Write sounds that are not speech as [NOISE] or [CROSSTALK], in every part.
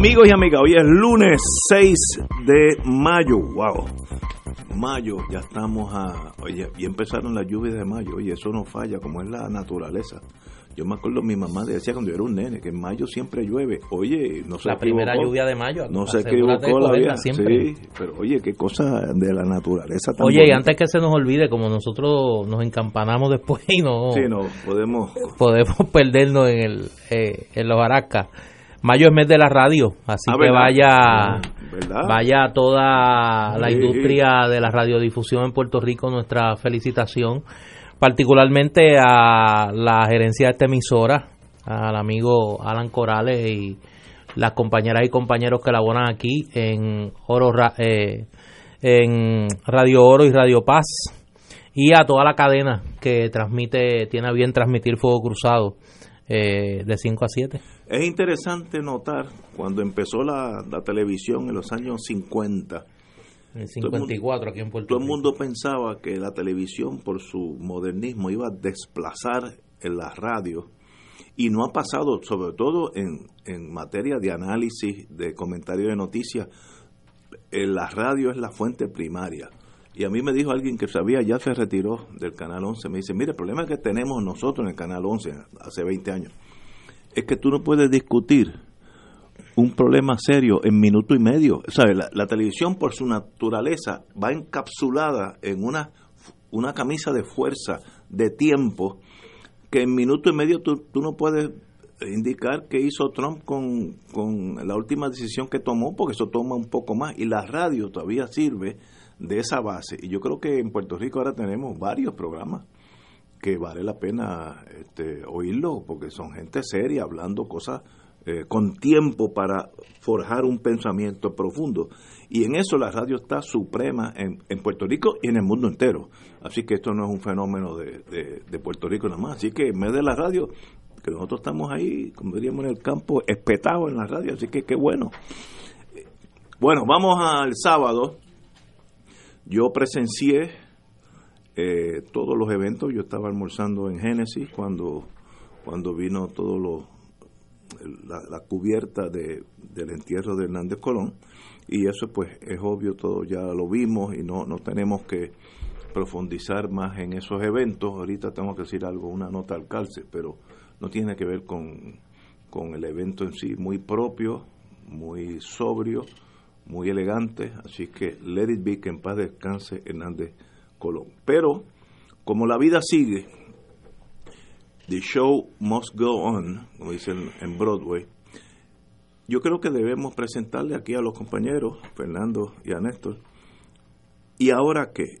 Amigos y amigas, hoy es lunes 6 de mayo. Wow. Mayo, ya estamos a. Oye, y empezaron las lluvias de mayo. Oye, eso no falla, como es la naturaleza. Yo me acuerdo, mi mamá decía cuando yo era un nene que en mayo siempre llueve. Oye, no se La primera lluvia de mayo. No se equivocó la vida. siempre. Sí, pero oye, qué cosa de la naturaleza tan Oye, y antes que se nos olvide, como nosotros nos encampanamos después y no, Sí, no, podemos. podemos [LAUGHS] perdernos en, el, eh, en los aracas. Mayo es mes de la radio, así Ah, que ¿verdad? vaya, ¿Verdad? vaya toda la Sí. industria de la radiodifusión en Puerto Rico nuestra felicitación, particularmente a la gerencia de esta emisora, al amigo Alan Corales y las compañeras y compañeros que laboran aquí en Oro eh, en Radio Oro y Radio Paz y a toda la cadena que transmite tiene a bien transmitir Fuego Cruzado eh, de 5 a 7. Es interesante notar cuando empezó la, la televisión en los años 50. En el Todo el mundo- 54 aquí en Puerto Todo el mundo pensaba que la televisión, por su modernismo, iba a desplazar en la radio. Y no ha pasado, sobre todo en, en materia de análisis, de comentario de noticias. En la radio es la fuente primaria. Y a mí me dijo alguien que sabía, ya se retiró del Canal 11. Me dice, mire, el problema que tenemos nosotros en el Canal 11 hace 20 años es que tú no puedes discutir un problema serio en minuto y medio. ¿Sabes? La, la televisión, por su naturaleza, va encapsulada en una, una camisa de fuerza, de tiempo, que en minuto y medio tú, tú no puedes indicar qué hizo Trump con, con la última decisión que tomó, porque eso toma un poco más. Y la radio todavía sirve de esa base. Y yo creo que en Puerto Rico ahora tenemos varios programas que vale la pena este, oírlo, porque son gente seria hablando cosas eh, con tiempo para forjar un pensamiento profundo. Y en eso la radio está suprema en, en Puerto Rico y en el mundo entero. Así que esto no es un fenómeno de, de- de Puerto Rico nada más. Así que en vez de la radio, que nosotros estamos ahí, como diríamos en el campo, espetados en la radio. Así que qué bueno. Bueno, vamos al sábado. Yo presencié eh, todos los eventos. Yo estaba almorzando en Génesis cuando, cuando vino todo lo, la, la cubierta de, del entierro de Hernández Colón. Y eso pues es obvio, todo ya lo vimos y no, no tenemos que profundizar más en esos eventos. Ahorita tengo que decir algo, una nota al calce, pero no tiene que ver con, con el evento en sí, muy propio, muy sobrio, muy elegante, así que let it be, que en paz descanse Hernández Colón. Pero, como la vida sigue, the show must go on, como dicen en Broadway, yo creo que debemos presentarle aquí a los compañeros, Fernando y a Néstor, y ahora que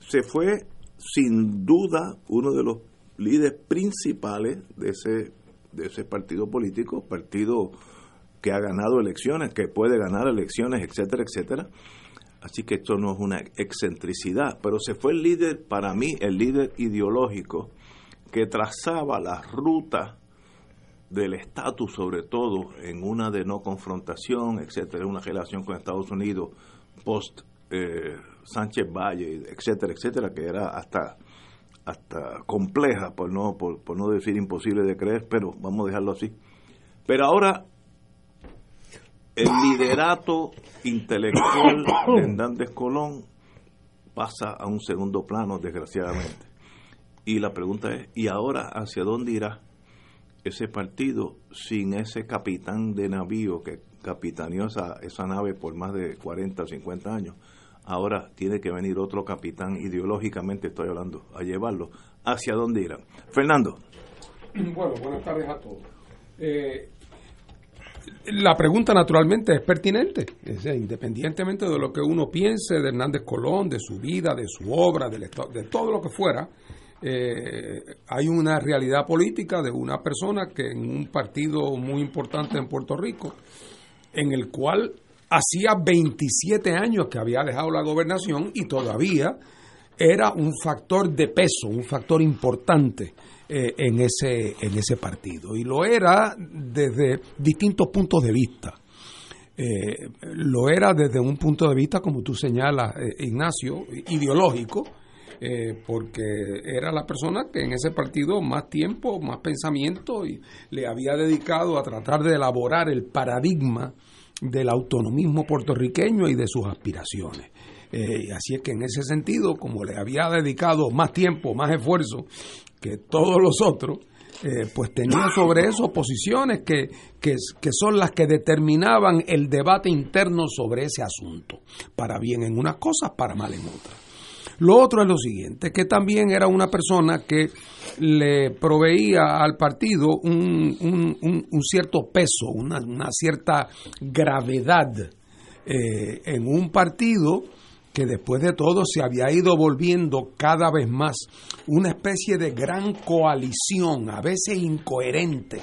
se fue sin duda uno de los líderes principales de ese, de ese partido político, partido que ha ganado elecciones, que puede ganar elecciones, etcétera, etcétera. Así que esto no es una excentricidad, pero se fue el líder, para mí, el líder ideológico que trazaba la ruta del estatus, sobre todo en una de no confrontación, etcétera, una relación con Estados Unidos post eh, Sánchez Valle, etcétera, etcétera, que era hasta hasta compleja, por no por, por no decir imposible de creer, pero vamos a dejarlo así. Pero ahora el liderato intelectual de Hernández Colón pasa a un segundo plano, desgraciadamente. Y la pregunta es, ¿y ahora hacia dónde irá ese partido sin ese capitán de navío que capitaneó esa, esa nave por más de 40 o 50 años? Ahora tiene que venir otro capitán, ideológicamente estoy hablando, a llevarlo. ¿Hacia dónde irá? Fernando. Bueno, buenas tardes a todos. Eh, la pregunta naturalmente es pertinente, es decir, independientemente de lo que uno piense de Hernández Colón, de su vida, de su obra, esto- de todo lo que fuera, eh, hay una realidad política de una persona que en un partido muy importante en Puerto Rico, en el cual hacía 27 años que había dejado la gobernación y todavía era un factor de peso, un factor importante eh, en, ese, en ese partido. Y lo era desde distintos puntos de vista. Eh, lo era desde un punto de vista, como tú señalas, Ignacio, ideológico, eh, porque era la persona que en ese partido más tiempo, más pensamiento y le había dedicado a tratar de elaborar el paradigma del autonomismo puertorriqueño y de sus aspiraciones. Eh, así es que en ese sentido, como le había dedicado más tiempo, más esfuerzo que todos los otros, eh, pues tenía sobre eso posiciones que, que, son las que determinaban el debate interno sobre ese asunto, para bien en unas cosas, para mal en otras. Lo otro es lo siguiente, que también era una persona que le proveía al partido un, un, cierto peso, una, cierta gravedad eh, en un partido que después de todo se había ido volviendo cada vez más una especie de gran coalición, a veces incoherente,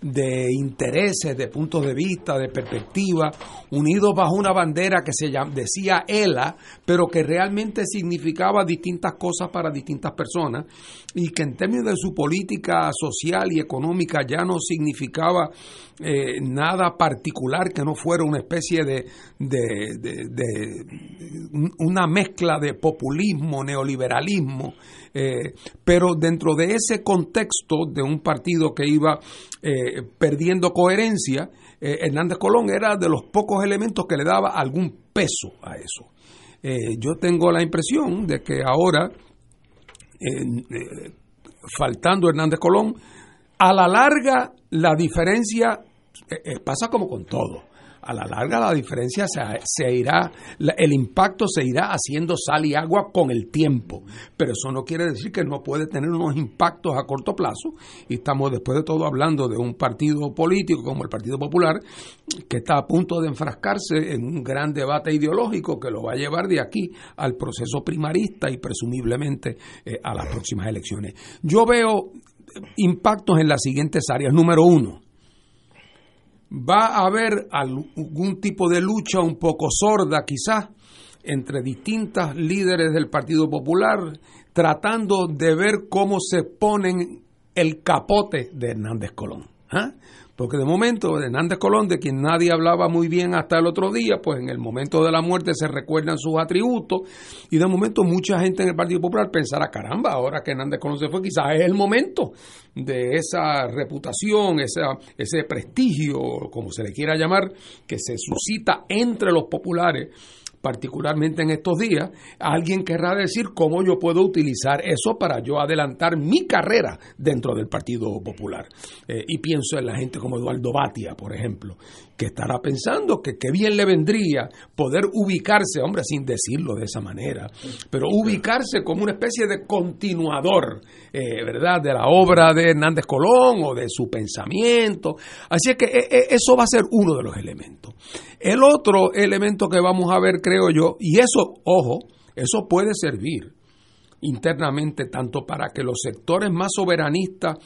de intereses, de puntos de vista, de perspectiva, unidos bajo una bandera que se decía ELA, pero que realmente significaba distintas cosas para distintas personas y que en términos de su política social y económica ya no significaba eh, nada particular que no fuera una especie de, de, de, una mezcla de populismo, neoliberalismo, eh, pero dentro de ese contexto de un partido que iba eh, perdiendo coherencia, Hernández Colón era de los pocos elementos que le daba algún peso a eso. yo tengo la impresión de que ahora, faltando Hernández Colón, a la larga la diferencia eh, eh, pasa como con todo. A la larga la diferencia se, irá, el impacto se irá haciendo sal y agua con el tiempo, pero eso no quiere decir que no puede tener unos impactos a corto plazo y estamos después de todo hablando de un partido político como el Partido Popular que está a punto de enfrascarse en un gran debate ideológico que lo va a llevar de aquí al proceso primarista y presumiblemente eh, a las próximas elecciones. Yo veo impactos en las siguientes áreas. Número uno, va a haber algún tipo de lucha un poco sorda quizás entre distintas líderes del Partido Popular tratando de ver cómo se ponen el capote de Hernández Colón. ¿ah? Porque de momento, Hernández Colón, de quien nadie hablaba muy bien hasta el otro día, pues en el momento de la muerte se recuerdan sus atributos. Y de momento mucha gente en el Partido Popular pensará, caramba, ahora que Hernández Colón se fue, quizás es el momento de esa reputación, ese prestigio, como se le quiera llamar, que se suscita entre los populares particularmente en estos días, alguien querrá decir cómo yo puedo utilizar eso para yo adelantar mi carrera dentro del Partido Popular. Eh, y pienso en la gente como Eduardo Batia, por ejemplo, que estará pensando que qué bien le vendría poder ubicarse, hombre, sin decirlo de esa manera, pero ubicarse como una especie de continuador, eh, ¿verdad?, de la obra de Hernández Colón o de su pensamiento. Así es que eh, eso va a ser uno de los elementos. El otro elemento que vamos a ver, creo yo, y eso, ojo, eso puede servir internamente tanto para que los sectores más soberanistas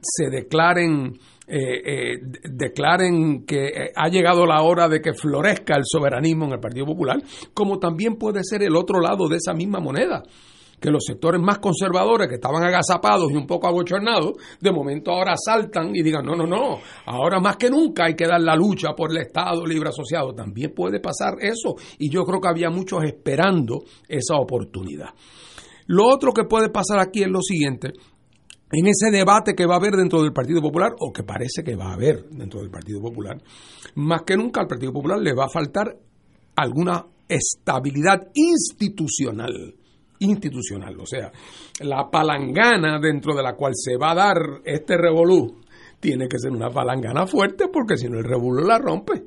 se declaren eh, eh, declaren que eh, ha llegado la hora de que florezca el soberanismo en el Partido Popular, como también puede ser el otro lado de esa misma moneda que los sectores más conservadores que estaban agazapados y un poco abochornados, de momento ahora saltan y digan, no, no, no, ahora más que nunca hay que dar la lucha por el Estado libre asociado. También puede pasar eso y yo creo que había muchos esperando esa oportunidad. Lo otro que puede pasar aquí es lo siguiente, en ese debate que va a haber dentro del Partido Popular, o que parece que va a haber dentro del Partido Popular, más que nunca al Partido Popular le va a faltar alguna estabilidad institucional institucional, o sea, la palangana dentro de la cual se va a dar este revolú tiene que ser una palangana fuerte porque si no el revolú la rompe.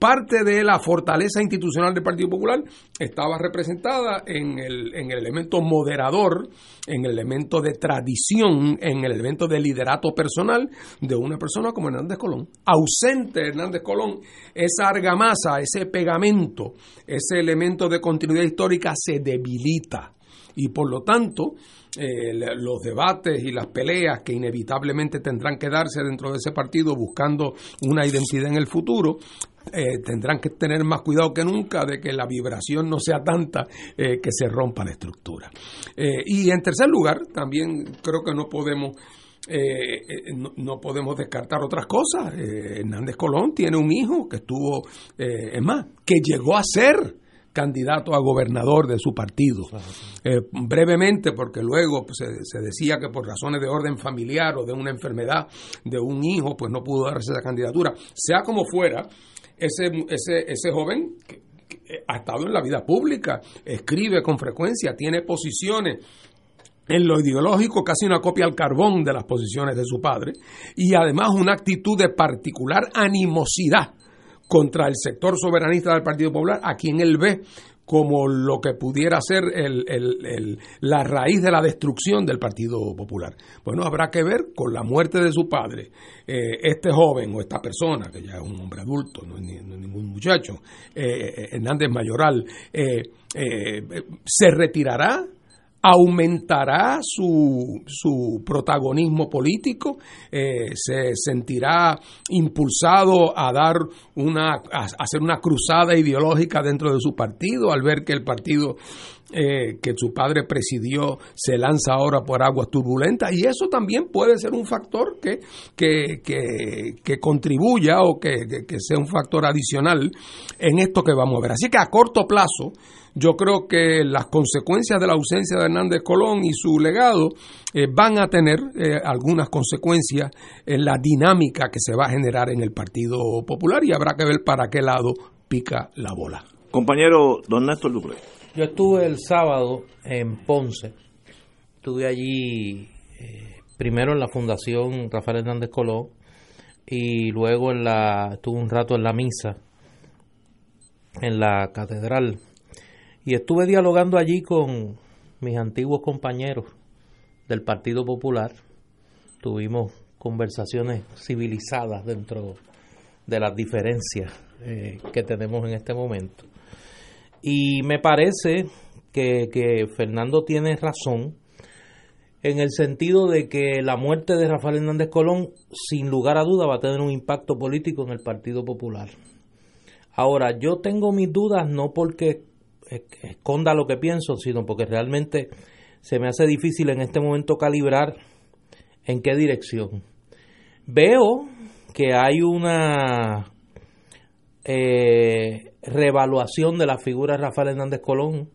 Parte de la fortaleza institucional del Partido Popular estaba representada en el, en el elemento moderador, en el elemento de tradición, en el elemento de liderato personal de una persona como Hernández Colón. Ausente Hernández Colón, esa argamasa, ese pegamento, ese elemento de continuidad histórica se debilita y por lo tanto eh, los debates y las peleas que inevitablemente tendrán que darse dentro de ese partido buscando una identidad en el futuro, eh, tendrán que tener más cuidado que nunca de que la vibración no sea tanta eh, que se rompa la estructura. y en tercer lugar, también creo que no podemos no, podemos descartar otras cosas. Hernández Colón tiene un hijo que estuvo, es más, que llegó a ser candidato a gobernador de su partido. Eh, brevemente, porque luego pues, se, decía que por razones de orden familiar o de una enfermedad de un hijo, pues no pudo darse esa candidatura. Sea como fuera, ese, ese, ese joven ha estado en la vida pública, escribe con frecuencia, tiene posiciones. En lo ideológico casi una copia al carbón de las posiciones de su padre y además una actitud de particular animosidad contra el sector soberanista del Partido Popular, a quien él ve como lo que pudiera ser la raíz de la destrucción del Partido Popular. Bueno, habrá que ver con la muerte de su padre, eh, este joven o esta persona, que ya es un hombre adulto, no es, ningún muchacho, eh, eh, Hernández Mayoral, se retirará aumentará su, su protagonismo político, eh, se sentirá impulsado a dar una, a hacer una cruzada ideológica dentro de su partido al ver que el partido eh, que su padre presidió se lanza ahora por aguas turbulentas y eso también puede ser un factor que, que, que, contribuya o que, que sea un factor adicional en esto que vamos a ver. Así que a corto plazo, yo creo que las consecuencias de la ausencia de Hernández Colón y su legado eh, van a tener eh, algunas consecuencias en la dinámica que se va a generar en el Partido Popular y habrá que ver para qué lado pica la bola. Compañero don Néstor Dupré. Yo estuve el sábado en Ponce. Estuve allí eh, primero en la Fundación Rafael Hernández Colón y luego en la estuve un rato en la misa en la catedral y estuve dialogando allí con mis antiguos compañeros del Partido Popular. Tuvimos conversaciones civilizadas dentro de las diferencias eh, que tenemos en este momento. Y me parece que, que Fernando tiene razón en el sentido de que la muerte de Rafael Hernández Colón, sin lugar a duda, va a tener un impacto político en el Partido Popular. Ahora, yo tengo mis dudas no porque esconda lo que pienso, sino porque realmente se me hace difícil en este momento calibrar en qué dirección. Veo que hay una eh, revaluación de la figura de Rafael Hernández Colón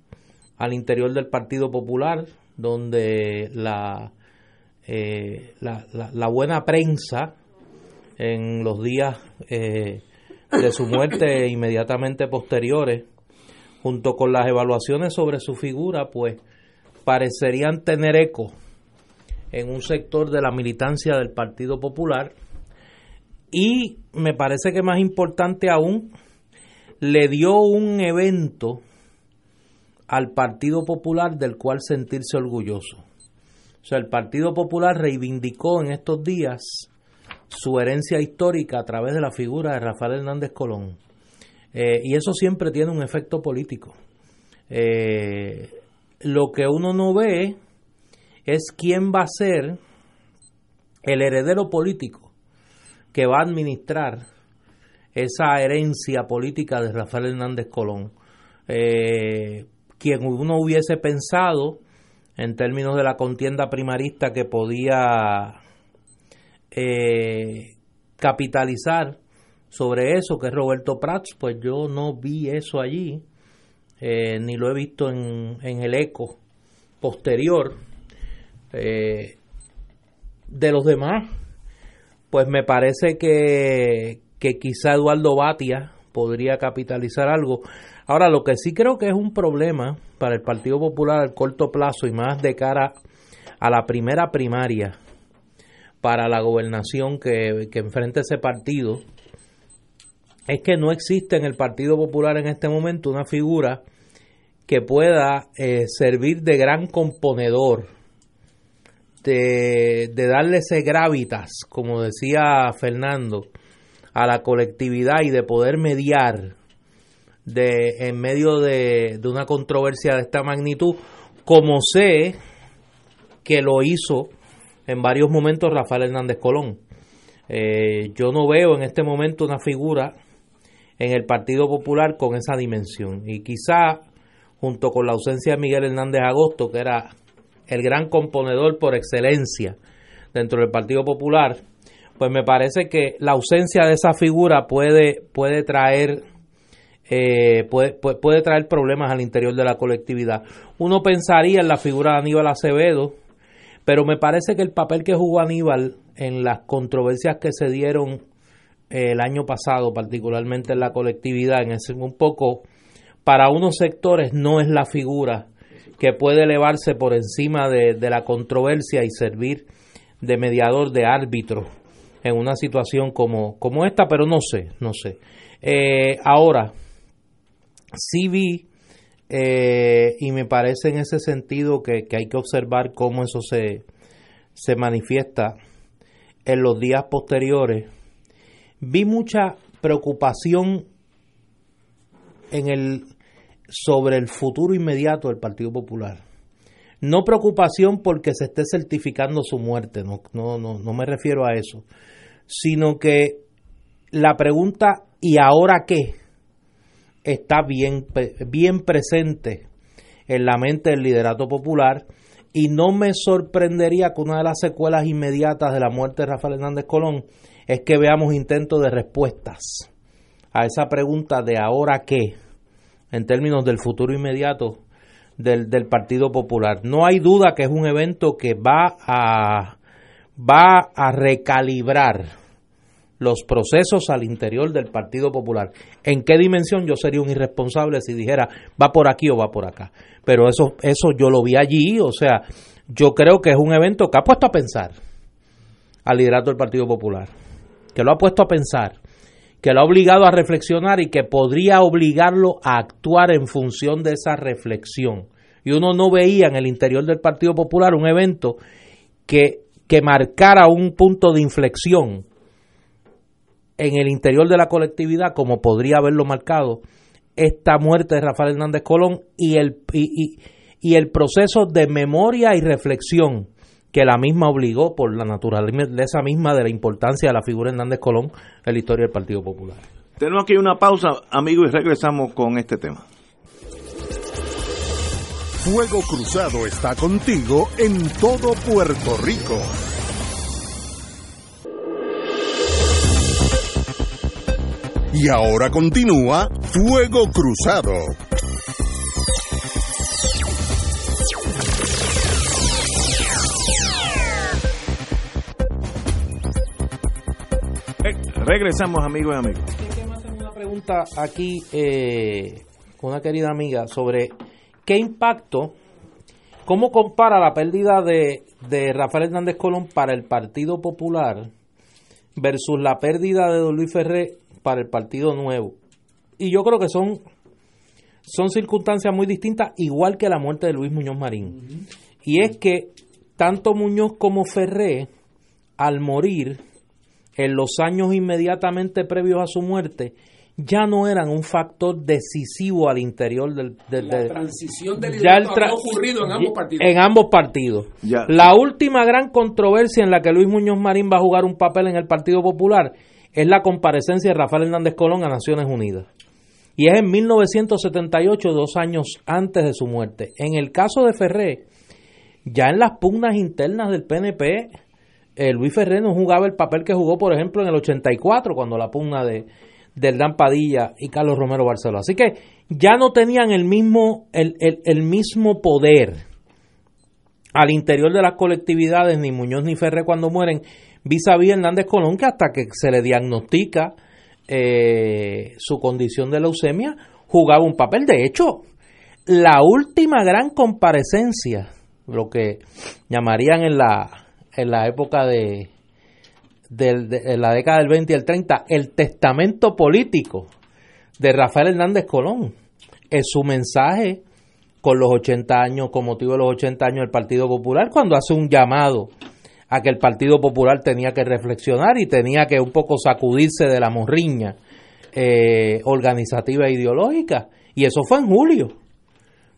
al interior del Partido Popular, donde la, eh, la, buena prensa en los días eh, de su muerte inmediatamente posteriores junto con las evaluaciones sobre su figura, pues parecerían tener eco en un sector de la militancia del Partido Popular y me parece que más importante aún, le dio un evento al Partido Popular del cual sentirse orgulloso. O sea, el Partido Popular reivindicó en estos días su herencia histórica a través de la figura de Rafael Hernández Colón. Eh, y eso siempre tiene un efecto político. Eh, lo que uno no ve es quién va a ser el heredero político que va a administrar esa herencia política de Rafael Hernández Colón. Eh, quien uno hubiese pensado en términos de la contienda primarista que podía capitalizar sobre eso, que es Roberto Prats, pues yo no vi eso allí, eh, ni lo he visto en, el eco posterior. Eh, de los demás, pues me parece que, que quizá Eduardo Batia podría capitalizar algo. Ahora, lo que sí creo que es un problema para el Partido Popular al corto plazo y más de cara a la primera primaria para la gobernación que, que enfrenta ese partido, es que no existe en el Partido Popular en este momento una figura que pueda eh, servir de gran componedor, de, darle ese gravitas, como decía Fernando, a la colectividad y de poder mediar de, en medio de, una controversia de esta magnitud, como sé que lo hizo en varios momentos Rafael Hernández Colón. Eh, yo no veo en este momento una figura en el Partido Popular con esa dimensión. Y quizá, junto con la ausencia de Miguel Hernández Agosto, que era el gran componedor por excelencia dentro del Partido Popular, pues me parece que la ausencia de esa figura puede, puede traer eh, puede, puede, traer problemas al interior de la colectividad. Uno pensaría en la figura de Aníbal Acevedo, pero me parece que el papel que jugó Aníbal en las controversias que se dieron el año pasado, particularmente en la colectividad, en ese un poco para unos sectores no es la figura que puede elevarse por encima de, la controversia y servir de mediador, de árbitro en una situación como, como esta, pero no sé, no sé. Eh, ahora, sí vi, eh, y me parece en ese sentido que, hay que observar cómo eso se, se manifiesta en los días posteriores, vi mucha preocupación en el sobre el futuro inmediato del Partido Popular. No preocupación porque se esté certificando su muerte, no, no, no, no me refiero a eso, sino que la pregunta ¿y ahora qué? está bien, bien presente en la mente del liderato popular y no me sorprendería que una de las secuelas inmediatas de la muerte de Rafael Hernández Colón es que veamos intentos de respuestas a esa pregunta de ahora qué en términos del futuro inmediato del, del Partido Popular. No hay duda que es un evento que va a, va a recalibrar los procesos al interior del Partido Popular. ¿En qué dimensión yo sería un irresponsable si dijera va por aquí o va por acá? Pero eso, eso yo lo vi allí, o sea, yo creo que es un evento que ha puesto a pensar al liderato del Partido Popular, que lo ha puesto a pensar, que lo ha obligado a reflexionar y que podría obligarlo a actuar en función de esa reflexión. Y uno no veía en el interior del Partido Popular un evento que, que marcara un punto de inflexión en el interior de la colectividad, como podría haberlo marcado esta muerte de Rafael Hernández Colón y el, y, y, el proceso de memoria y reflexión que la misma obligó por la naturaleza misma de la importancia de la figura Hernández Colón en la historia del Partido Popular. Tenemos aquí una pausa, amigos, y regresamos con este tema. Fuego Cruzado está contigo en todo Puerto Rico. Y ahora continúa Fuego Cruzado. Regresamos amigos y amigos. hacer una pregunta aquí eh, con una querida amiga sobre qué impacto, cómo compara la pérdida de, de Rafael Hernández Colón para el Partido Popular versus la pérdida de Don Luis Ferré para el Partido Nuevo. Y yo creo que son, son circunstancias muy distintas, igual que la muerte de Luis Muñoz Marín. Y es que tanto Muñoz como Ferré, al morir en los años inmediatamente previos a su muerte, ya no eran un factor decisivo al interior del... la transición del ya ha ocurrido en ambos partidos. En ambos partidos. La última gran controversia en la que Luis Muñoz Marín va a jugar un papel en el Partido Popular es la comparecencia de Rafael Hernández Colón a Naciones Unidas. Y es en 1978, dos años antes de su muerte. En el caso de Ferré, ya en las pugnas internas del PNP, eh, Luis Ferré no jugaba el papel que jugó, por ejemplo, en el 84, cuando la pugna de del Dan Padilla y Carlos Romero Barceló. Así que ya no tenían el mismo, el, el mismo poder al interior de las colectividades, ni Muñoz ni Ferré cuando mueren, vis a vis Hernández Colón, que hasta que se le diagnostica eh, su condición de leucemia, jugaba un papel. De hecho, la última gran comparecencia, lo que llamarían en la, en la época de, de, la década del 20 y el 30, el testamento político de Rafael Hernández Colón, es su mensaje con los 80 años, con motivo de los 80 años del Partido Popular, cuando hace un llamado a que el Partido Popular tenía que reflexionar y tenía que un poco sacudirse de la morriña eh, organizativa e ideológica. Y eso fue en julio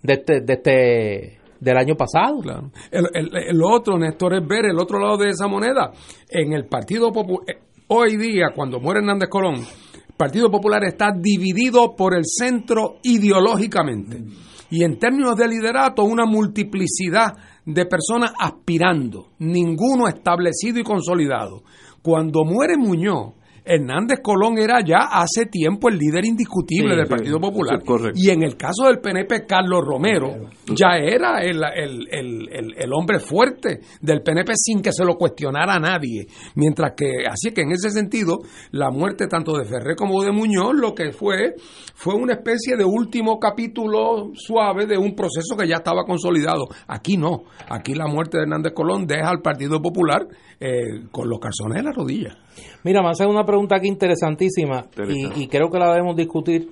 de este, de este, del año pasado. Claro. El, otro, Néstor, es ver el otro lado de esa moneda. En el Partido Popular, eh, hoy día, cuando muere Hernández Colón, el Partido Popular está dividido por el centro ideológicamente. Y en términos de liderato, una multiplicidad de personas aspirando, ninguno establecido y consolidado. Cuando muere Muñoz, Hernández Colón era ya hace tiempo el líder indiscutible del Partido Popular. y en el caso del PNP, Carlos Romero ya era el, hombre fuerte del PNP sin que se lo cuestionara a nadie. Mientras que, así que en ese sentido, la muerte tanto de Ferré como de Muñoz, lo que fue, fue una especie de último capítulo suave de un proceso que ya estaba consolidado. Aquí no. Aquí la muerte de Hernández Colón deja al Partido Popular eh, con los calzones en la rodilla. Mira, me hace una pregunta aquí interesantísima y, creo que la debemos discutir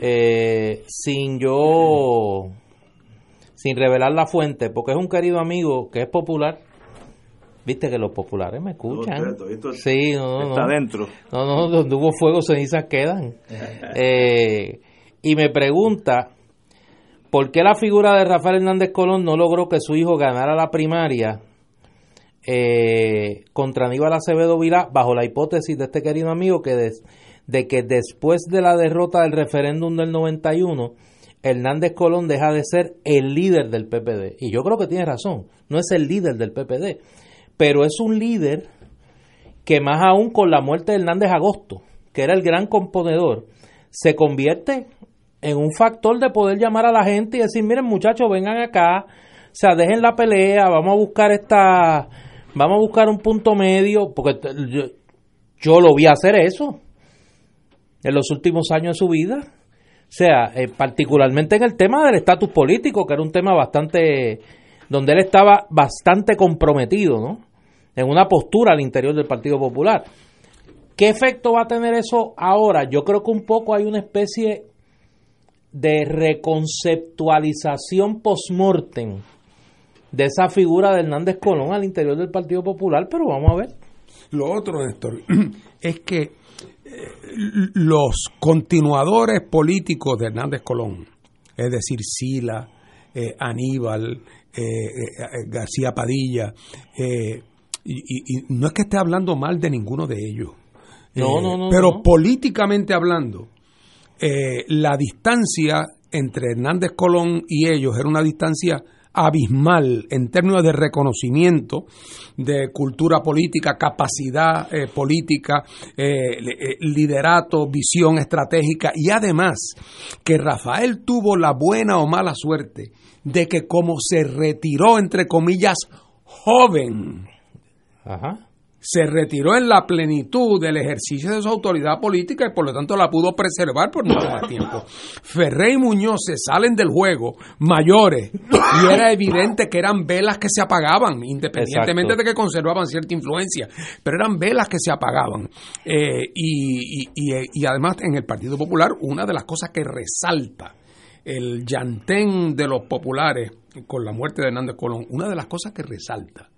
eh, sin yo, sin revelar la fuente, porque es un querido amigo que es popular. Viste que los populares me escuchan. sí, no, no, está dentro. No, no, donde hubo fuego, cenizas quedan. [LAUGHS] Eh, y me pregunta, ¿por qué la figura de Rafael Hernández Colón no logró que su hijo ganara la primaria eh, contra Aníbal Acevedo Vilá bajo la hipótesis de este querido amigo que de que después de la derrota del referéndum del 91 Hernández Colón deja de ser el líder del PPD y yo creo que tiene razón no es el líder del PPD pero es un líder que más aún con la muerte de Hernández Agosto que era el gran componedor se convierte en un factor de poder llamar a la gente y decir miren muchachos vengan acá o sea, dejen la pelea, vamos a buscar esta, vamos a buscar un punto medio, porque yo, lo vi hacer eso en los últimos años de su vida. O sea, eh, particularmente en el tema del estatus político, que era un tema bastante, donde él estaba bastante comprometido, ¿no? En una postura al interior del Partido Popular. ¿Qué efecto va a tener eso ahora? Yo creo que un poco hay una especie de reconceptualización post-mortem de esa figura de Hernández Colón al interior del Partido Popular, pero vamos a ver. Lo otro, Néstor, [CLEARS THROAT] es que eh, los continuadores políticos de Hernández Colón, es decir, Sila, eh, Aníbal, eh, García Padilla, y, no es que esté hablando mal de ninguno de ellos, no, no, no, pero políticamente hablando, la distancia entre Hernández Colón y ellos era una distancia abismal en términos de reconocimiento de cultura política, capacidad eh, política, eh, eh, liderato, visión estratégica. Y además que Rafael tuvo la buena o mala suerte de que como se retiró entre comillas joven, Ajá se retiró en la plenitud del ejercicio de su autoridad política y por lo tanto la pudo preservar por mucho más tiempo. Ferré y Muñoz se salen del juego mayores y era evidente que eran velas que se apagaban, independientemente de que conservaban cierta influencia, pero eran velas que se apagaban. Eh, y, y además en el Partido Popular una de las cosas que resalta el llantén de los populares con la muerte de Hernández Colón, una de las cosas que resalta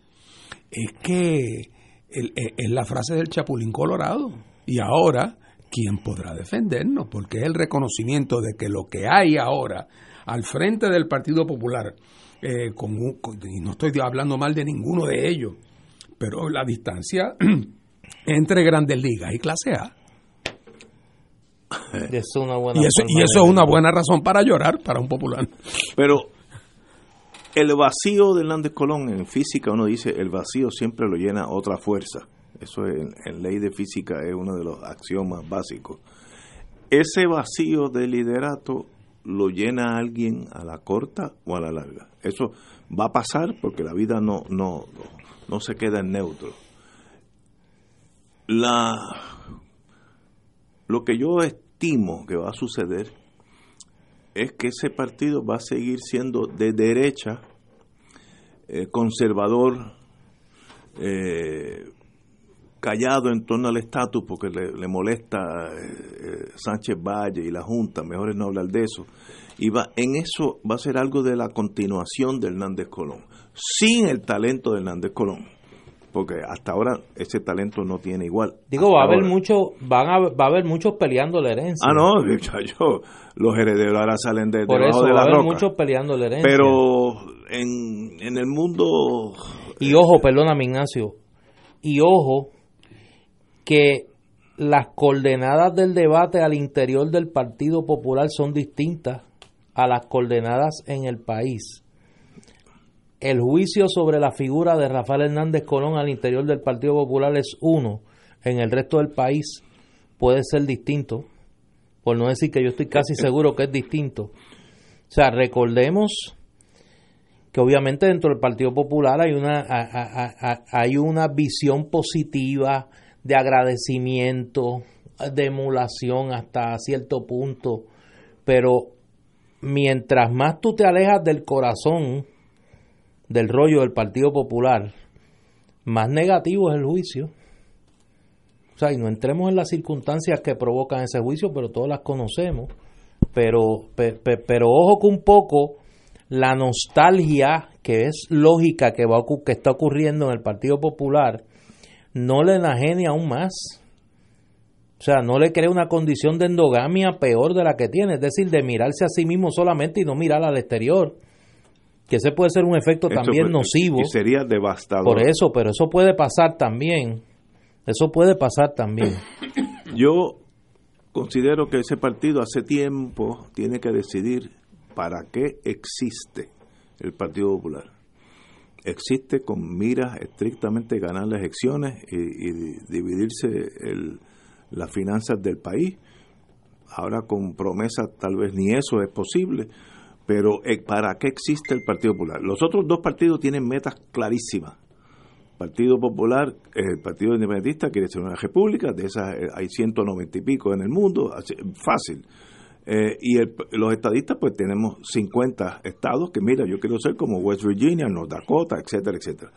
es que es la frase del Chapulín Colorado. Y ahora, ¿quién podrá defendernos? Porque es el reconocimiento de que lo que hay ahora al frente del Partido Popular, eh, y no estoy hablando mal de ninguno de ellos, pero la distancia [CLEARS THROAT] entre grandes ligas y clase A. y eso, y eso es una buena razón para llorar para un popular. Pero el vacío de Hernández Colón en física, uno dice, el vacío siempre lo llena otra fuerza. Eso en, ley de física es uno de los axiomas básicos. Ese vacío de liderato lo llena alguien a la corta o a la larga. Eso va a pasar porque la vida no, no, no se queda en neutro. La, lo que yo estimo que va a suceder es que ese partido va a seguir siendo de derecha, eh, conservador, eh, callado en torno al estatus porque le, molesta eh, Sánchez Valle y la Junta, mejor es no hablar de eso. Y va, en eso va a ser algo de la continuación de Hernández Colón, sin el talento de Hernández Colón porque hasta ahora ese talento no tiene igual. Digo, va a haber Ahora. mucho, van a, va a haber muchos peleando la herencia. Ah, no, [LAUGHS] yo, los herederos ahora salen de, Por debajo eso de va a la haber roca. muchos peleando la herencia. Pero en, en el mundo Y ojo, perdóname Ignacio, y ojo que las coordenadas del debate al interior del Partido Popular son distintas a las coordenadas en el país. El juicio sobre la figura de Rafael Hernández Colón al interior del Partido Popular es uno, en el resto del país puede ser distinto, por no decir que yo estoy casi seguro que es distinto. O sea, recordemos que obviamente dentro del Partido Popular hay una hay una visión positiva de agradecimiento, de emulación hasta cierto punto, pero mientras más tú te alejas del corazón del rollo del Partido Popular, más negativo es el juicio. O sea, y no entremos en las circunstancias que provocan ese juicio, pero todas las conocemos. Pero, pe- pe- pero ojo que un poco la nostalgia que es lógica que, va que está ocurriendo en el Partido Popular no le enajene aún más. O sea, no le crea una condición de endogamia peor de la que tiene, es decir, de mirarse a sí mismo solamente y no mirar al exterior. Que ese puede ser un efecto Esto también nocivo. Y sería devastador. Por eso, pero eso puede pasar también. Eso puede pasar también. [CLEARS THROAT] Yo considero que ese partido hace tiempo tiene que decidir para qué existe el Partido Popular. Existe con miras estrictamente ganar las elecciones y, y dividirse el- las finanzas del país. Ahora con promesas tal vez ni eso es posible, pero eh, ¿para qué existe el Partido Popular? Los otros dos partidos tienen metas clarísimas. Partido Popular, eh, el Partido Independentista quiere ser una república, de esas eh, hay 190 y pico en el mundo, fácil. Y los estadistas, pues tenemos 50 estados que, mira, yo quiero ser como West Virginia, North Dakota, etcétera, etcétera.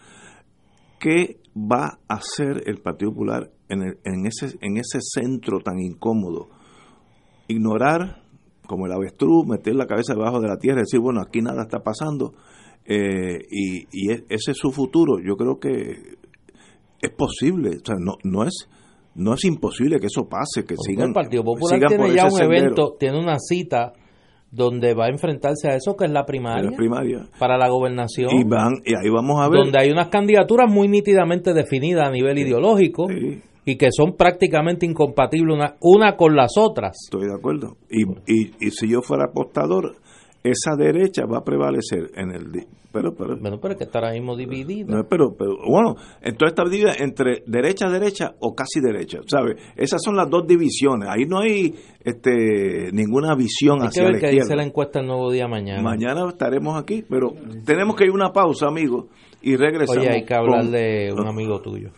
¿Qué va a hacer el Partido Popular en, ese, en ese centro tan incómodo? Ignorar, como el avestruz, meter la cabeza debajo de la tierra y decir, bueno, aquí nada está pasando. eh, y, y e- ese es su futuro. Yo creo que es posible, o sea, no, no es no es imposible que eso pase, que Porque sigan el Partido Popular sigan tiene ya un sendero evento, tiene una cita donde va a enfrentarse a eso que es la primaria la primaria. para la gobernación, Y van y ahí vamos a ver. donde hay unas candidaturas muy nítidamente definidas a nivel ideológico Sí, y que son prácticamente incompatibles una, una con las otras. estoy de acuerdo. Y, y, y si yo fuera apostador, esa derecha va a prevalecer en el pero pero Bueno, pero es que está ahora mismo dividida. No, pero, pero, bueno, entonces está dividida entre derecha, derecha o casi derecha, ¿sabes? Esas son las dos divisiones. Ahí no hay este, ninguna visión Hay que hacia ver la qué dice la encuesta el nuevo día mañana. Mañana estaremos aquí, pero tenemos que ir a una pausa, amigos, y regresamos. Oye, hay que hablar de un amigo tuyo.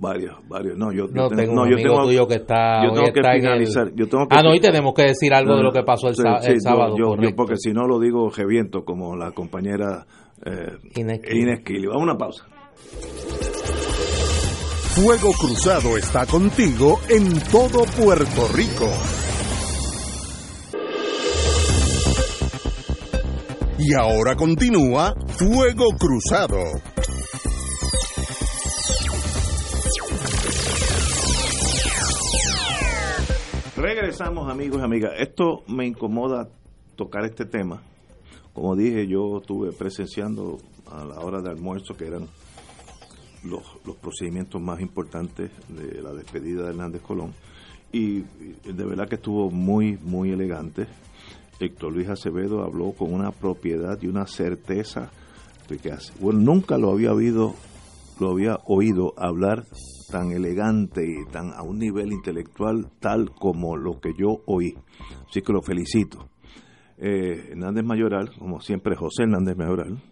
Varios, varios. No, yo, yo No, tengo un yo amigo tengo- tuyo que está, yo hoy tengo que está en el- finalizar. Yo tengo que Ah, no, y tenemos que decir algo de No, lo que pasó el, sí, sí, el yo- sábado. Yo, yo porque si no lo digo reviento, como la compañera eh. Inés Kili. Vamos a una pausa. Fuego Cruzado está contigo en todo Puerto Rico. Y ahora continúa Fuego Cruzado. Regresamos amigos y amigas. Esto me incomoda tocar este tema. Como dije, yo estuve presenciando a la hora de almuerzo que eran los, los procedimientos más importantes de la despedida de Hernández Colón. Y de verdad que estuvo muy, muy elegante. Héctor Luis Acevedo habló con una propiedad y una certeza de que hace. Bueno, nunca lo había oído, lo había oído hablar tan elegante y tan a un nivel intelectual tal como lo que yo oí. Así que lo felicito. Eh, Hernández Mayoral, como siempre José Hernández Mayoral,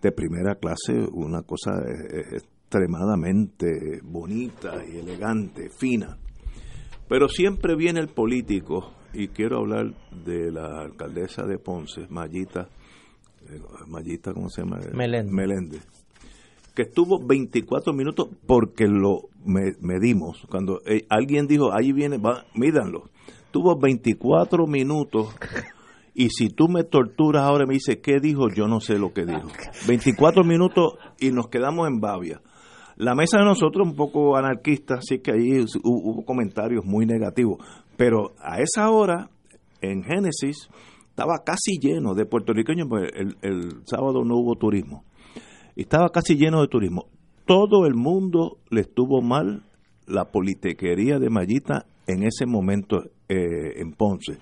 de primera clase, una cosa eh, eh, extremadamente bonita y elegante, fina. Pero siempre viene el político, y quiero hablar de la alcaldesa de Ponce, Mayita, eh, Mayita, ¿cómo se llama? Meléndez. Meléndez, que estuvo 24 minutos porque lo me- medimos. Cuando eh, alguien dijo, ahí viene, va, mídanlo. Tuvo 24 minutos y si tú me torturas ahora y me dices, ¿qué dijo? Yo no sé lo que dijo. 24 minutos y nos quedamos en Bavia. La mesa de nosotros un poco anarquista, así que ahí hubo comentarios muy negativos. Pero a esa hora, en Génesis, estaba casi lleno de puertorriqueños, porque el sábado no hubo turismo. Estaba casi lleno de turismo. Todo el mundo le estuvo mal la politiquería de Mayita en ese momento eh, en Ponce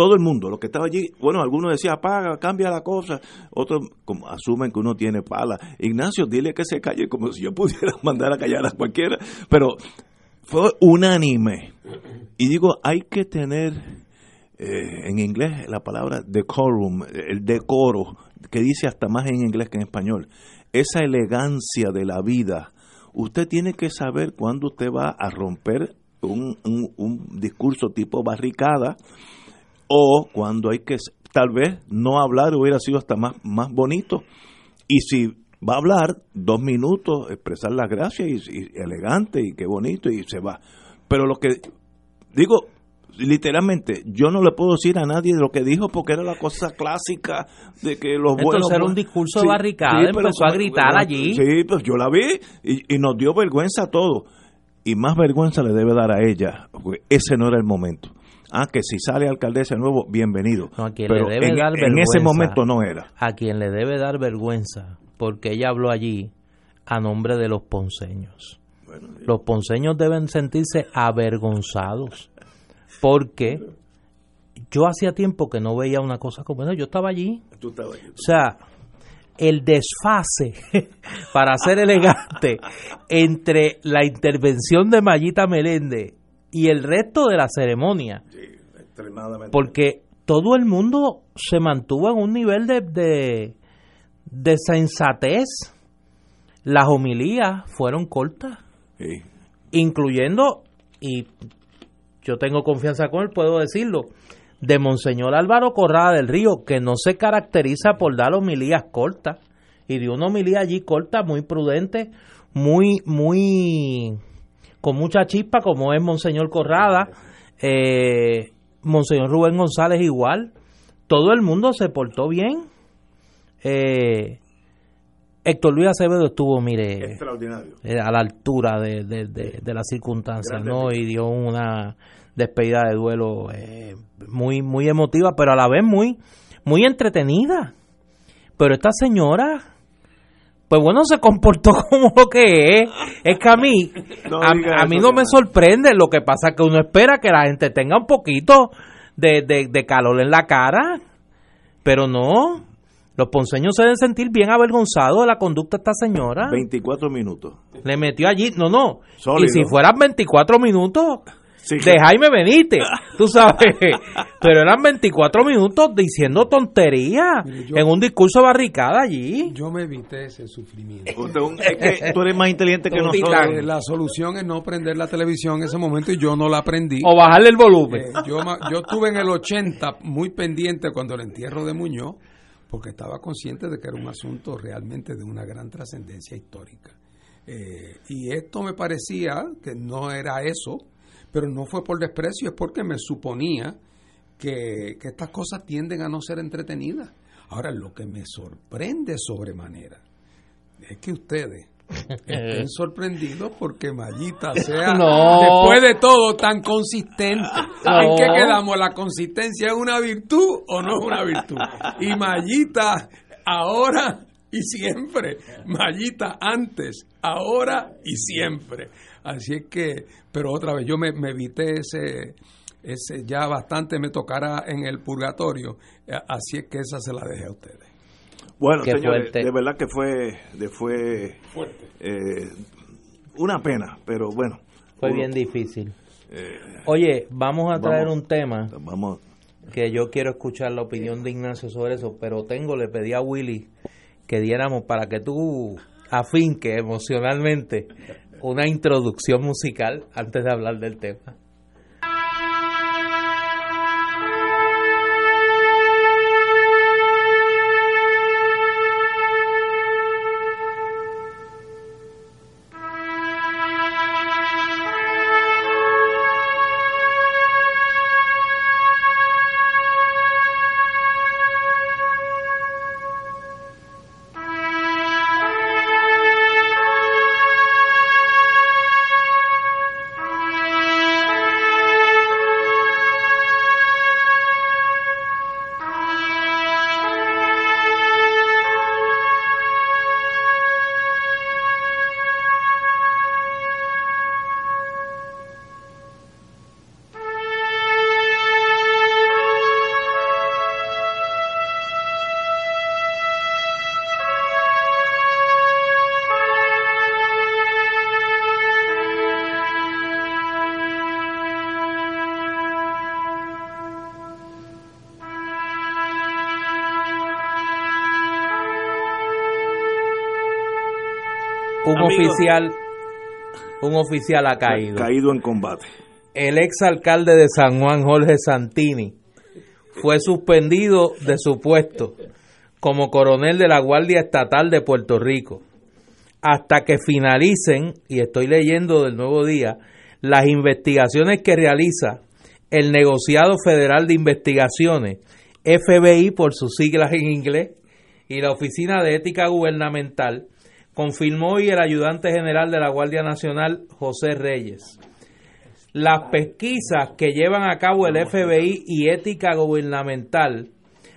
todo el mundo, lo que estaba allí, bueno, algunos decían, apaga, cambia la cosa, otros como, asumen que uno tiene pala. Ignacio, dile que se calle como si yo [LAUGHS] pudiera mandar a callar a cualquiera, pero fue unánime. Y digo, hay que tener eh, en inglés la palabra decorum, el decoro, que dice hasta más en inglés que en español, esa elegancia de la vida. Usted tiene que saber cuándo usted va a romper un, un discurso tipo barricada o cuando hay que tal vez no hablar hubiera sido hasta más, más bonito. Y si va a hablar dos minutos, expresar las gracias y, elegante y qué bonito y se va. Pero lo que digo, literalmente, yo no le puedo decir a nadie lo que dijo porque era la cosa clásica de que los buenos... era un discurso de barricada, empezó a gritar allí. Sí, pues yo la vi y, y, nos dio vergüenza a todos. Y más vergüenza le debe dar a ella, porque ese no era el momento. Ah, que si sale alcaldesa de nuevo, bienvenido. No, a quien le debe en, dar en ese momento no era. A quien le debe dar vergüenza, porque ella habló allí a nombre de los ponceños. los ponceños deben sentirse avergonzados, porque yo hacía tiempo que no veía una cosa como esa. Yo estaba allí. O sea, el desfase, [LAUGHS] para ser elegante, entre la intervención de Mayita Meléndez y el resto de la ceremonia. Porque todo el mundo se mantuvo en un nivel de, de, sensatez. Las homilías fueron cortas, incluyendo, y yo tengo confianza con él, puedo decirlo, de Monseñor Álvaro Corrada del Río, que no se caracteriza por dar homilías cortas, y dio una homilía allí corta, muy prudente, muy, muy con mucha chispa, como es Monseñor Corrada, eh, Monseñor Rubén González igual. Todo el mundo se portó bien. Eh, Héctor Luis Acevedo estuvo, mire, eh, a la altura de, de, las circunstancias, ¿no? Y dio una despedida de duelo muy, muy emotiva, pero a la vez muy, muy entretenida. Pero esta señora, pues bueno, se comportó [LAUGHS] como lo que es. Es que a mí, a, mí no me sorprende. Lo que pasa es que uno espera que la gente tenga un poquito de, de, calor en la cara. Pero no. Los ponceños se deben sentir bien avergonzados de la conducta de esta señora. 24 minutos. Le metió allí. No, no. Y si fueran 24 minutos, de Jaime Benítez, tú sabes. [LAUGHS] Pero eran 24 minutos diciendo tonterías en un discurso barricada allí. Yo me evité ese sufrimiento. es que tú eres más inteligente que nosotros. La solución es no prender la televisión en ese momento y yo no la prendí. O bajarle el volumen. Eh, yo, yo estuve en el 80 muy pendiente cuando el entierro de Muñoz, porque estaba consciente de que era un asunto realmente de una gran trascendencia histórica. Eh, y esto me parecía que no era eso, pero no fue por desprecio, es porque me suponía que, estas cosas tienden a no ser entretenidas. Ahora, lo que me sorprende sobremanera es que ustedes estén [LAUGHS] sorprendidos porque Mallita [LAUGHS] sea, después de todo, tan consistente. ¿En qué quedamos? ¿La consistencia es una virtud o no es una virtud? Y Mallita, ahora y siempre. Mallita, antes, ahora y siempre. Así es que, pero otra vez, yo me, evité ese, ese, ya bastante me tocará en el purgatorio, eh, así es que esa se la dejé a ustedes. Bueno, señores, de verdad que fue, de, fue eh, una pena, pero bueno. Fue bien difícil. Eh, Oye, vamos a traer un tema vamos. que yo quiero escuchar la opinión de Ignacio sobre eso, pero tengo, le pedí a Willy que diéramos para que tú afinque emocionalmente una introducción musical antes de hablar del tema. Oficial un oficial ha caído. Caído en combate. El ex alcalde de San Juan, Jorge Santini, fue suspendido de su puesto como coronel de la Guardia Estatal de Puerto Rico hasta que finalicen, y estoy leyendo del nuevo día, las investigaciones que realiza el negociado federal de investigaciones, FBI por sus siglas en inglés, y la Oficina de Ética Gubernamental, confirmó hoy el ayudante general de la Guardia Nacional, José Reyes. Las pesquisas que llevan a cabo el FBI y Ética Gubernamental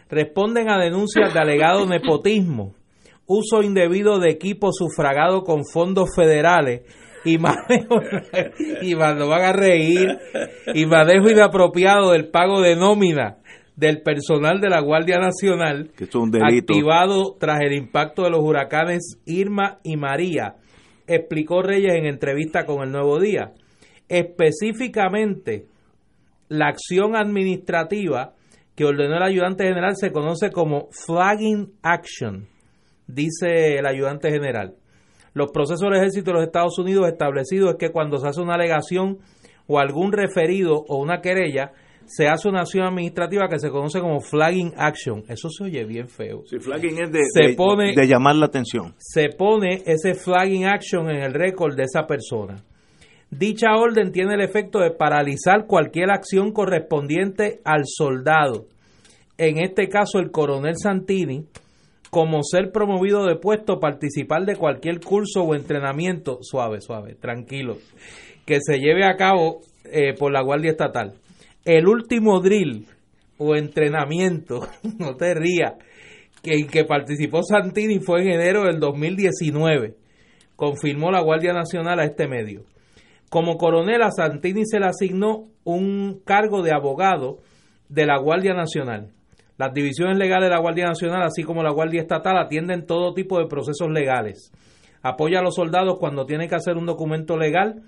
responden a denuncias de alegado nepotismo, uso indebido de equipo sufragado con fondos federales y manejo, [LAUGHS] y van a reír, y manejo inapropiado del pago de nómina del personal de la Guardia Nacional activado tras el impacto de los huracanes Irma y María, explicó Reyes en entrevista con el Nuevo Día. Específicamente, la acción administrativa que ordenó el ayudante general se conoce como flagging action, dice el ayudante general. Los procesos del ejército de los Estados Unidos establecidos es que cuando se hace una alegación o algún referido o una querella, se hace una acción administrativa que se conoce como flagging action. Eso se oye bien feo. Sí, flagging es de, de llamar la atención. Se pone ese flagging action en el récord de esa persona. Dicha orden tiene el efecto de paralizar cualquier acción correspondiente al soldado. En este caso, el coronel Santini, como ser promovido de puesto, participar de cualquier curso o entrenamiento, suave, suave, tranquilo, que se lleve a cabo eh, por la Guardia Estatal. El último drill o entrenamiento, [LAUGHS] no te rías, que, en que participó Santini fue en enero del 2019, confirmó la Guardia Nacional a este medio. Como coronel a Santini se le asignó un cargo de abogado de la Guardia Nacional. Las divisiones legales de la Guardia Nacional, así como la Guardia Estatal, atienden todo tipo de procesos legales. Apoya a los soldados cuando tienen que hacer un documento legal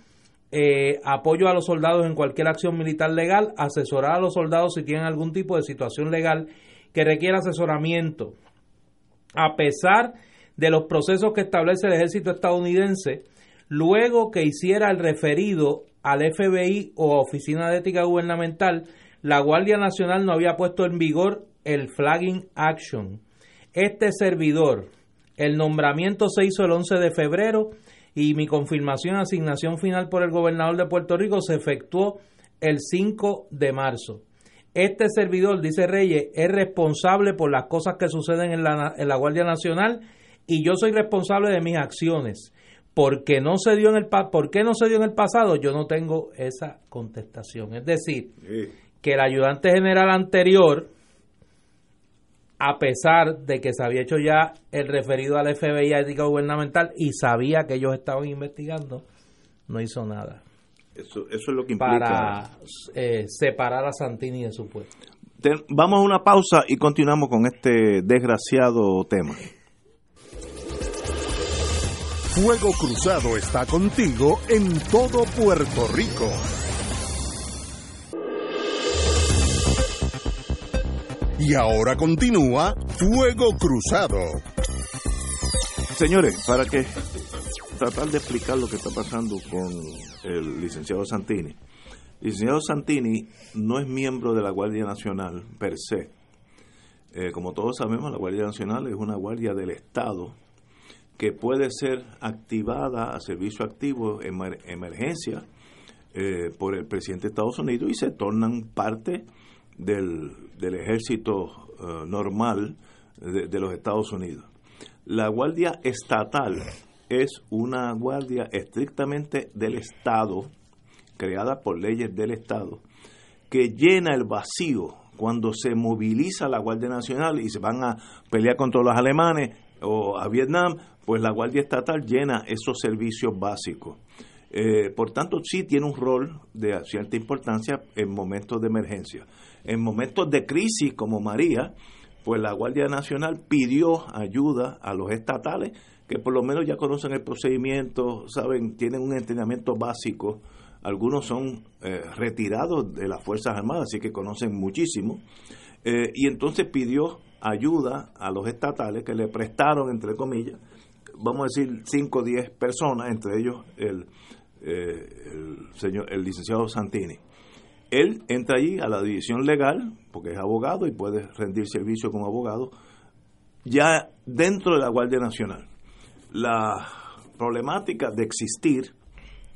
eh, apoyo a los soldados en cualquier acción militar legal, asesorar a los soldados si tienen algún tipo de situación legal que requiera asesoramiento. A pesar de los procesos que establece el ejército estadounidense, luego que hiciera el referido al FBI o Oficina de Ética Gubernamental, la Guardia Nacional no había puesto en vigor el flagging action. Este servidor, el nombramiento se hizo el 11 de febrero y mi confirmación, asignación final por el gobernador de Puerto Rico se efectuó el 5 de marzo. Este servidor, dice Reyes, es responsable por las cosas que suceden en la, en la Guardia Nacional y yo soy responsable de mis acciones. Porque no se dio en el ¿Por qué no se dio en el pasado? Yo no tengo esa contestación. Es decir, que el ayudante general anterior, a pesar de que se había hecho ya el referido al FBI a ética gubernamental y sabía que ellos estaban investigando, no hizo nada. Eso, eso es lo que implica. Para eh, separar a Santini de su puesto. vamos a una pausa y continuamos con este desgraciado tema. Fuego Cruzado está contigo en todo Puerto Rico. Y ahora continúa Fuego Cruzado. Señores, para que tratar de explicar lo que está pasando con el licenciado Santini. El licenciado Santini no es miembro de la Guardia Nacional per se. Eh, como todos sabemos, la Guardia Nacional es una guardia del Estado que puede ser activada a servicio activo en emergencia eh, por el presidente de Estados Unidos y se tornan parte del, del ejército eh, normal de, los Estados Unidos. La Guardia Estatal es una guardia estrictamente del Estado, creada por leyes del Estado, que llena el vacío cuando se moviliza la Guardia Nacional y se van a pelear contra los alemanes o a Vietnam, pues la Guardia Estatal llena esos servicios básicos. Eh, por tanto, sí tiene un rol de cierta importancia en momentos de emergencia. En momentos de crisis como María, pues la Guardia Nacional pidió ayuda a los estatales que por lo menos ya conocen el procedimiento, saben, tienen un entrenamiento básico. Algunos son eh, retirados de las Fuerzas Armadas, así que conocen muchísimo. Eh, y entonces pidió ayuda a los estatales que le prestaron, entre comillas, vamos a decir, 5 o 10 personas, entre ellos el, eh, el, señor, el licenciado Santini. Él entra allí a la división legal, porque es abogado y puede rendir servicio como abogado, ya dentro de la Guardia Nacional. La problemática de existir,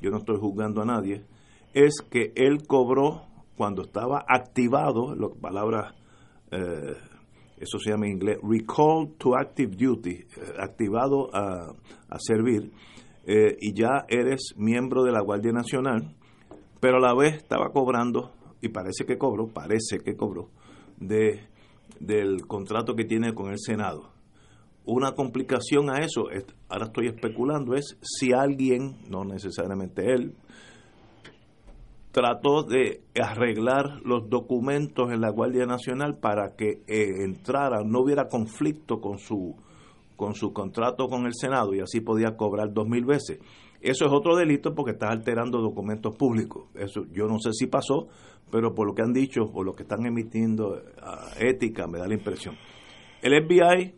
yo no estoy juzgando a nadie, es que él cobró cuando estaba activado, la palabra, eh, eso se llama en inglés, recall to active duty, eh, activado a, servir, eh, y ya eres miembro de la Guardia Nacional, pero a la vez estaba cobrando, y parece que cobró, parece que cobró, de, del contrato que tiene con el Senado. Una complicación a eso, ahora estoy especulando, es si alguien, no necesariamente él, trató de arreglar los documentos en la Guardia Nacional para que eh, entrara, no hubiera conflicto con su con su contrato con el Senado y así podía cobrar dos mil veces. Eso es otro delito porque está alterando documentos públicos. Eso yo no sé si pasó, pero por lo que han dicho, por lo que están emitiendo a ética, me da la impresión. El FBI,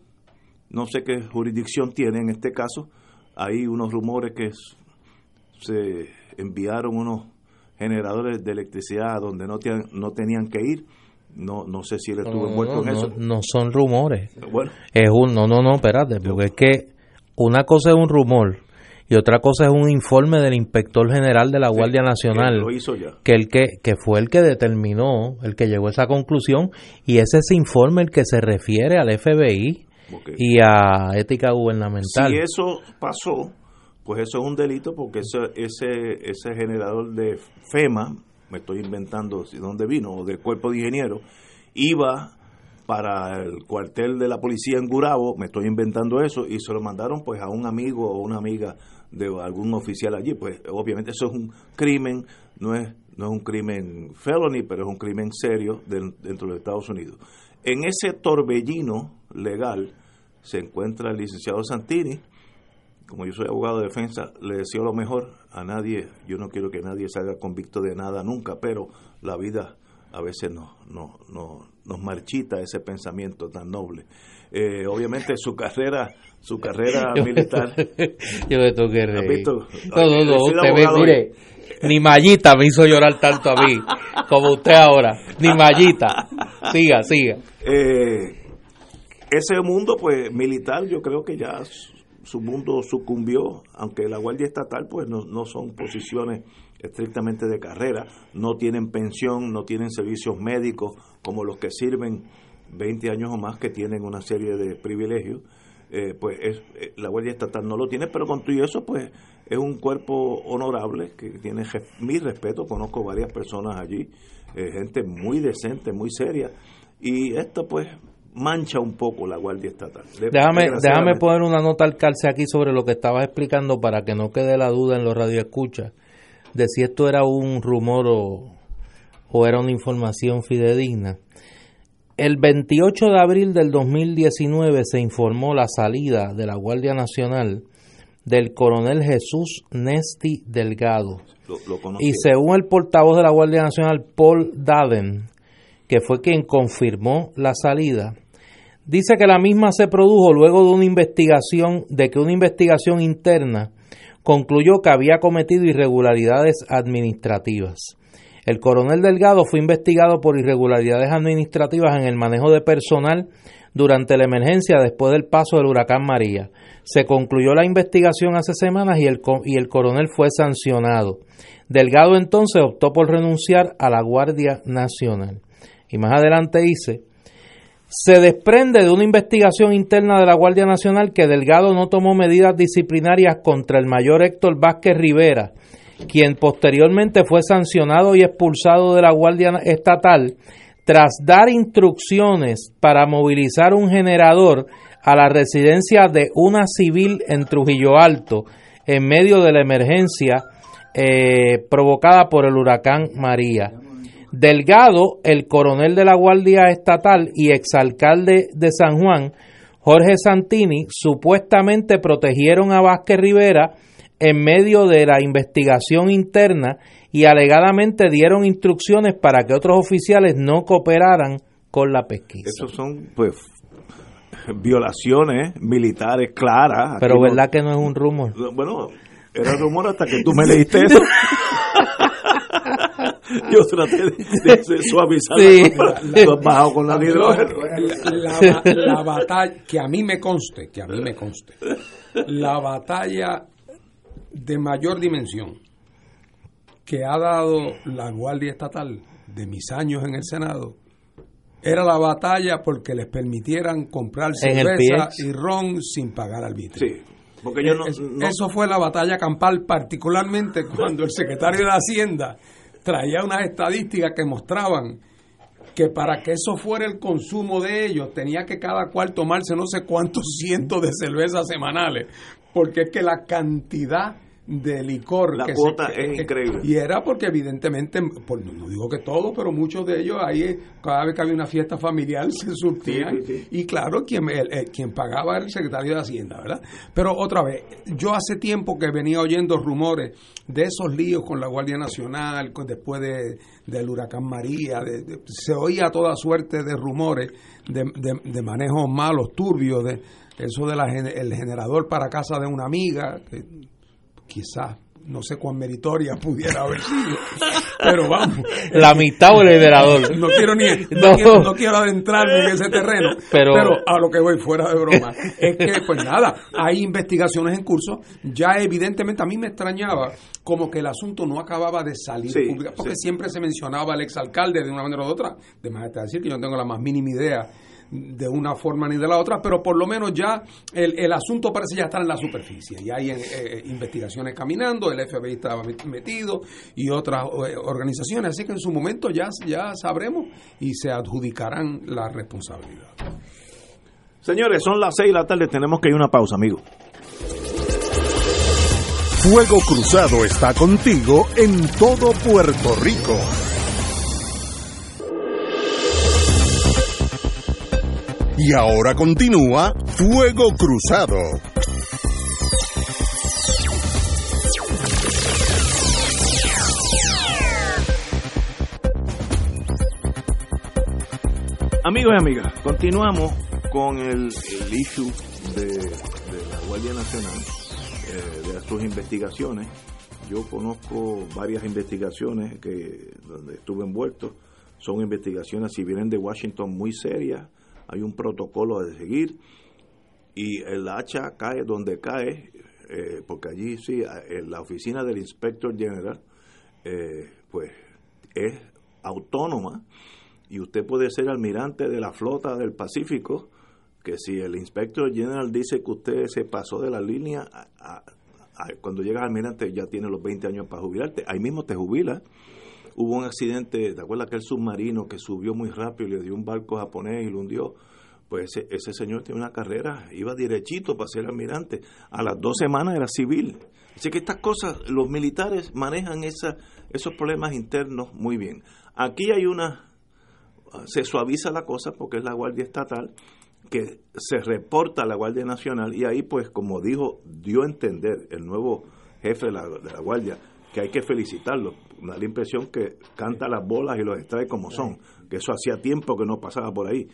no sé qué jurisdicción tiene en este caso, hay unos rumores que se enviaron unos generadores de electricidad donde no, no tenían que ir. No, no sé si él estuvo envuelto en eso. No son rumores. Bueno. Es un, no, no, no, espérate, porque es que una cosa es un rumor y otra cosa es un informe del inspector general de la Guardia Nacional que el que que fue el que determinó el que llegó a esa conclusión y ese es ese informe el que se refiere al FBI y a ética gubernamental. Si eso pasó pues eso es un delito porque ese, ese, ese generador de FEMA, me estoy inventando de dónde vino, o del cuerpo de ingenieros, iba para el cuartel de la policía en Gurabo, me estoy inventando eso, y se lo mandaron pues a un amigo o una amiga de algún oficial allí, pues obviamente eso es un crimen, no es, no es un crimen felony, pero es un crimen serio dentro de Estados Unidos. En ese torbellino legal se encuentra el licenciado Santini, como yo soy abogado de defensa, le deseo lo mejor a nadie. Yo no quiero que nadie salga convicto de nada nunca, pero la vida a veces nos, no, no, nos marchita ese pensamiento tan noble. Eh, obviamente su carrera su carrera [LAUGHS] militar. [LAUGHS] yo me toqué reír. No, no, no, usted ve, mire ni Mallita me hizo llorar tanto a mí como usted ahora. Ni Mallita. Siga, siga. Eh, ese mundo pues militar yo creo que ya su mundo sucumbió, aunque la Guardia Estatal pues no, no son posiciones estrictamente de carrera, no tienen pensión, no tienen servicios médicos como los que sirven 20 años o más que tienen una serie de privilegios, eh, pues es, eh, la Guardia Estatal no lo tiene, pero con todo eso pues es un cuerpo honorable que tiene mi respeto, conozco varias personas allí, eh, gente muy decente, muy seria, y esto pues mancha un poco la Guardia Estatal. déjame, déjame poner una nota al calce aquí sobre lo que estabas explicando para que no quede la duda en los radioescuchas de si esto era un rumor o, o era una información fidedigna. El 28 de abril del 2019 se informó la salida de la Guardia Nacional del coronel Jesús Nesti Delgado. y según el portavoz de la Guardia Nacional, Paul Daden, que fue quien confirmó la salida, dice que la misma se produjo luego de una investigación, de que una investigación interna concluyó que había cometido irregularidades administrativas. El coronel Delgado fue investigado por irregularidades administrativas en el manejo de personal durante la emergencia después del paso del huracán María. Se concluyó la investigación hace semanas y el, y el coronel fue sancionado. Delgado entonces optó por renunciar a la Guardia Nacional. Y más adelante dice, se desprende de una investigación interna de la Guardia Nacional que Delgado no tomó medidas disciplinarias contra el mayor Héctor Vázquez Rivera, quien posteriormente fue sancionado y expulsado de la Guardia Estatal tras dar instrucciones para movilizar un generador a la residencia de una civil en Trujillo Alto en medio de la emergencia eh, provocada por el huracán María. Delgado, el coronel de la Guardia Estatal y exalcalde de San Juan, Jorge Santini, supuestamente protegieron a Vázquez Rivera en medio de la investigación interna y alegadamente dieron instrucciones para que otros oficiales no cooperaran con la pesquisa. Esos son, pues, violaciones militares claras. Pero Aquí no- verdad que no es un rumor. Bueno, era rumor hasta que tú me [LAUGHS] leíste eso. [LAUGHS] Yo traté de, de suavizar Sí. Tú has bajado con la de hidrógeno. la, la- la batalla, que a mí me conste, que a mí me conste, la batalla de mayor dimensión que ha dado la Guardia Estatal de mis años en el Senado era la batalla porque les permitieran comprar cerveza y ron sin pagar arbitrio. Sí, porque yo no, Es- no- Eso fue la batalla campal, particularmente [LAUGHS] cuando el secretario de Hacienda traía unas estadísticas que mostraban que para que eso fuera el consumo de ellos tenía que cada cual tomarse no sé cuántos [LAUGHS] cientos de cervezas semanales, porque es que la cantidad de licor La que cuota es que- increíble. y era porque evidentemente por- no digo que todos pero muchos de ellos ahí cada vez que había una fiesta familiar [LAUGHS] se surtían Sí, sí, sí. y claro, quien, el- el- quien pagaba era el secretario de Hacienda, ¿verdad? Pero otra vez, yo hace tiempo que venía oyendo rumores de esos líos con la Guardia Nacional, con- después de, del huracán María, de- de- se oía toda suerte de rumores de, de- de manejos malos, turbios, de eso del el generador para casa de una amiga, que quizás no sé cuán meritoria pudiera haber sido, pero vamos. La mitad o el generador. No quiero ni no, [LAUGHS] No. quiero, no quiero adentrarme en ese terreno, Pero- pero, a lo que voy fuera de broma es que pues nada, hay investigaciones en curso, ya evidentemente a mí me extrañaba como que el asunto no acababa de salir Sí, pública, porque sí. siempre se mencionaba al exalcalde de una manera u otra, de más decir que yo no tengo la más mínima idea de una forma ni de la otra, pero por lo menos ya el, el asunto parece ya estar en la superficie. Y hay eh, eh, investigaciones caminando, el FBI estaba met- metido y otras eh, organizaciones, así que en su momento ya, ya sabremos y se adjudicarán la responsabilidad. Señores, son las 6 de la tarde, tenemos que ir a una pausa, amigo. Fuego Cruzado está contigo en todo Puerto Rico. Y ahora continúa Fuego Cruzado. Amigos y amigas, continuamos con el, issue de, de la Guardia Nacional, eh, de sus investigaciones. Yo conozco varias investigaciones que donde estuve envuelto. Son investigaciones, si vienen de Washington, muy serias. Hay un protocolo a seguir y el hacha cae donde cae, eh, porque allí sí, la oficina del Inspector General, eh, pues es autónoma y usted puede ser almirante de la flota del Pacífico, que si el Inspector General dice que usted se pasó de la línea, cuando llegas almirante ya tiene los 20 años para jubilarte, ahí mismo te jubilas. Hubo un accidente, ¿te acuerdas aquel submarino que subió muy rápido y le dio un barco japonés y lo hundió? Pues ese, ese señor tiene una carrera, iba derechito para ser almirante. A las dos semanas era civil. Así que estas cosas, los militares manejan esa, esos problemas internos muy bien. Aquí hay una, se suaviza la cosa porque es la Guardia Estatal que se reporta a la Guardia Nacional y ahí pues como dijo, dio a entender el nuevo jefe de la, de la Guardia que hay que felicitarlo. Da la impresión que canta las bolas y los extrae como son, que eso hacía tiempo que no pasaba por ahí.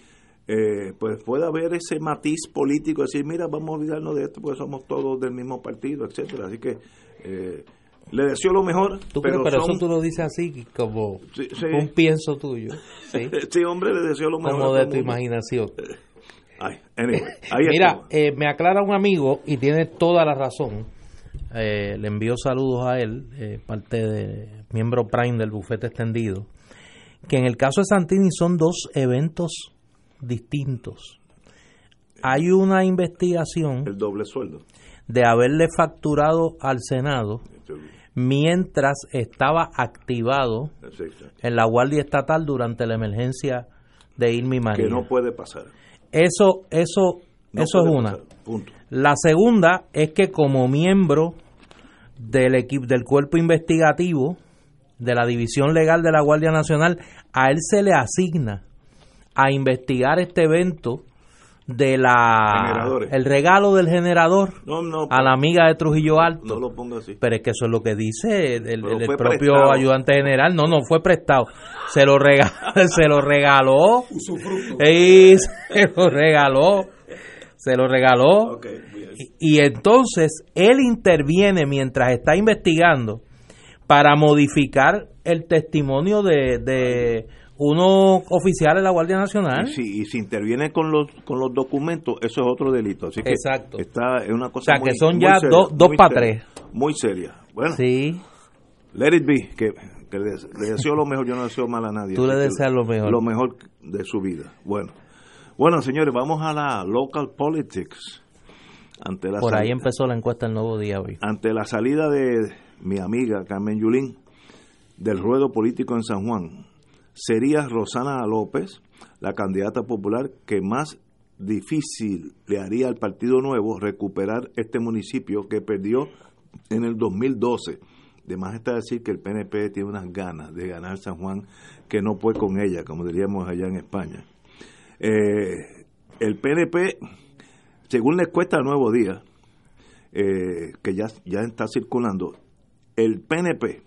Eh, pues puede haber ese matiz político, decir, mira, vamos a olvidarnos de esto porque somos todos del mismo partido, etcétera Así que eh, le deseo lo mejor. ¿Tú pero pero son- eso tú lo dices así, como Sí, sí. un pienso tuyo. ¿sí? [LAUGHS] Sí, hombre, le deseo lo mejor. como de tu imaginación. Ay, anyway, ahí [LAUGHS] Mira, eh, me aclara un amigo y tiene toda la razón. Eh, le envío saludos a él, eh, parte de miembro Prime del bufete extendido, que en el caso de Santini son dos eventos distintos. Hay una investigación el doble sueldo. de haberle facturado al Senado mientras estaba activado en la Guardia Estatal durante la emergencia de Irma y María. Que no puede pasar. Eso, eso, No eso es una. Punto. La segunda es que como miembro del equipo del cuerpo investigativo de la división legal de la Guardia Nacional, a él se le asigna a investigar este evento de la Generadores. el regalo del generador No, no, a la amiga de Trujillo Alto. no lo ponga así. Pero es que eso es lo que dice el, el- propio prestado. ayudante general. No, no fue prestado. Se lo regaló, [LAUGHS] se lo regaló. Y [LAUGHS] se lo regaló. Se lo regaló. Y, y entonces él interviene mientras está investigando para modificar el testimonio de, de unos oficiales de la Guardia Nacional. Y si, y si interviene con los con los documentos, eso es otro delito. Así que Exacto. está es una cosa O sea, que son ya seria, dos- dos muy pa' seria, tres. Muy seria. Bueno, Sí, let it be, que, que le, le deseo lo mejor, yo no deseo mal a nadie. Tú le deseas lo mejor. Lo mejor de su vida. Bueno, bueno señores, vamos a la local politics. Ante la por ahí empezó la encuesta el nuevo día hoy. ante la salida de mi amiga Carmen Yulín del ruedo político en San Juan, sería Rosana López la candidata popular que más difícil le haría al Partido Nuevo recuperar este municipio que perdió en el 2012. De más está decir que el PNP tiene unas ganas de ganar San Juan que no puede con ella, como diríamos allá en España. Eh, el PNP, según le cuesta Nuevo Día, eh, que ya, ya está circulando, el PNP,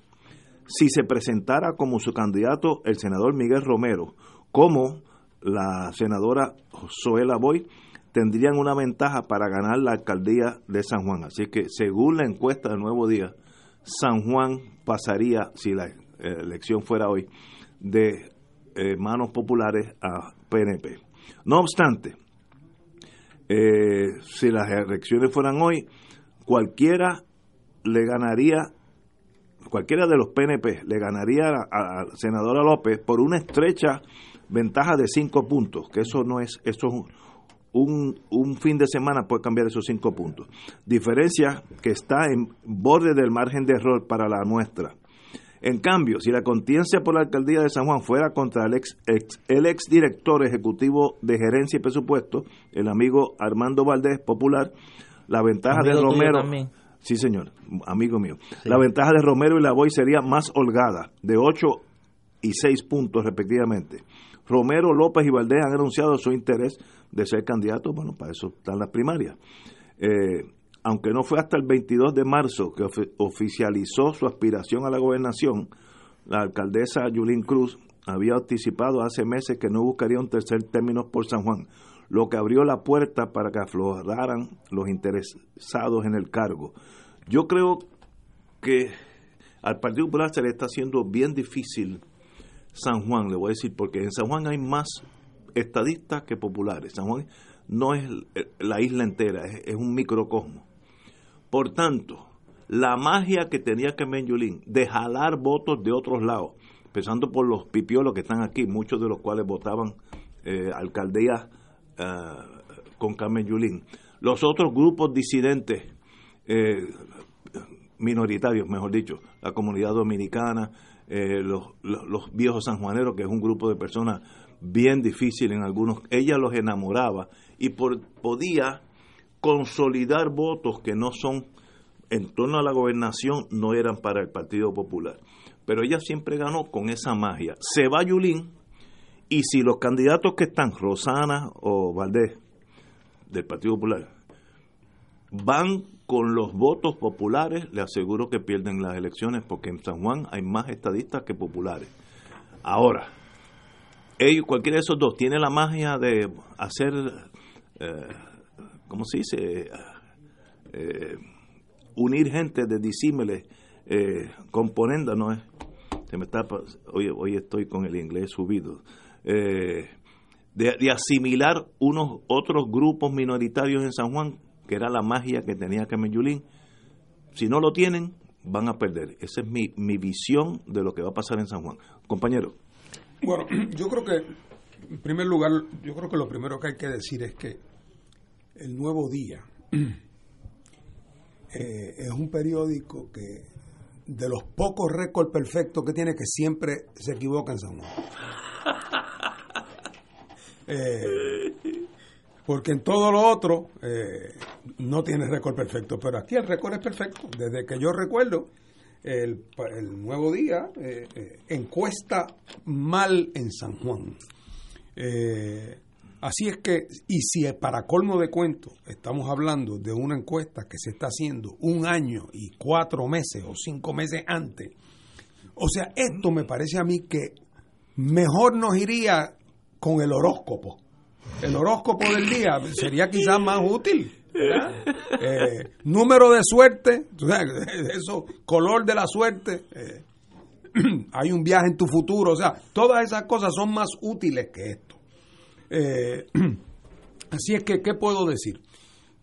si se presentara como su candidato el senador Miguel Romero, como la senadora Zoela Boy, tendrían una ventaja para ganar la alcaldía de San Juan. Así que, según la encuesta del Nuevo Día, San Juan pasaría, si la eh, elección fuera hoy, de eh, manos populares a PNP. No obstante, eh, si las elecciones fueran hoy, cualquiera le ganaría, cualquiera de los PNP le ganaría a, la senadora López por una estrecha ventaja de cinco puntos, que eso no es, eso es un, un fin de semana puede cambiar esos cinco puntos. Diferencia que está en borde del margen de error para la nuestra. En cambio, si la contienda por la alcaldía de San Juan fuera contra el ex, ex, el ex director ejecutivo de gerencia y presupuesto, el amigo Armando Valdés, popular, la ventaja Amigo de Romero. Sí, señor, amigo mío. La ventaja de Romero y Lavoy sería más holgada, de 8 y 6 puntos respectivamente. Romero, López y Valdés han anunciado su interés de ser candidatos, bueno, para eso están las primarias. Eh, aunque no fue hasta el 22 de marzo que ofi- oficializó su aspiración a la gobernación, la alcaldesa Yulín Cruz había anticipado hace meses que no buscaría un tercer término por San Juan, lo que abrió la puerta para que afloraran los interesados en el cargo. Yo creo que al Partido Popular le está haciendo bien difícil San Juan, le voy a decir, porque en San Juan hay más estadistas que populares. San Juan no es la isla entera, es un microcosmo. Por tanto, la magia que tenía Carmen Yulín de jalar votos de otros lados, empezando por los pipiolos que están aquí, muchos de los cuales votaban eh, eh, con Carmen Yulín. Los otros grupos disidentes, eh, minoritarios, mejor dicho, la comunidad dominicana, eh, los, los, los viejos sanjuaneros, que es un grupo de personas bien difícil en algunos, ella los enamoraba y por, podía consolidar votos que no son en torno a la gobernación, no eran para el Partido Popular. Pero ella siempre ganó con esa magia. Se va Yulín y si los candidatos que están, Rosana o Valdés, del Partido Popular, van con los votos populares, le aseguro que pierden las elecciones porque en San Juan hay más estadistas que populares. Ahora, ellos, cualquiera de esos dos, tiene la magia de hacer, eh, ¿cómo se dice? Eh, unir gente de disímiles eh, ¿no es? Se me está, hoy, hoy estoy con el inglés subido. Eh, de, asimilar unos otros grupos minoritarios en San Juan, que era la magia que tenía Carmen Yulín. Si no lo tienen, van a perder. Esa es mi, mi visión de lo que va a pasar en San Juan. Compañero. Bueno, [CLEARS THROAT] yo creo que, en primer lugar, yo creo que lo primero que hay que decir es que el Nuevo Día [CLEARS THROAT] eh, es un periódico que de los pocos récords perfectos que tiene que siempre se equivoca en San Juan. [LAUGHS] Eh, porque en todo lo otro eh, no tiene récord perfecto, pero aquí el récord es perfecto. Desde que yo recuerdo, el, el Nuevo Día encuesta mal en San Juan. Eh, así es que, y si para colmo de cuento estamos hablando de una encuesta que se está haciendo un año y cuatro meses o cinco meses antes, o sea, esto me parece a mí que mejor nos iría con el horóscopo el horóscopo del día sería quizás más útil. Eh, número de suerte, [LAUGHS] eso, color de la suerte, eh, [CLEARS THROAT] hay un viaje en tu futuro, o sea, todas esas cosas son más útiles que esto. Eh, [CLEARS THROAT] así es que, ¿qué puedo decir?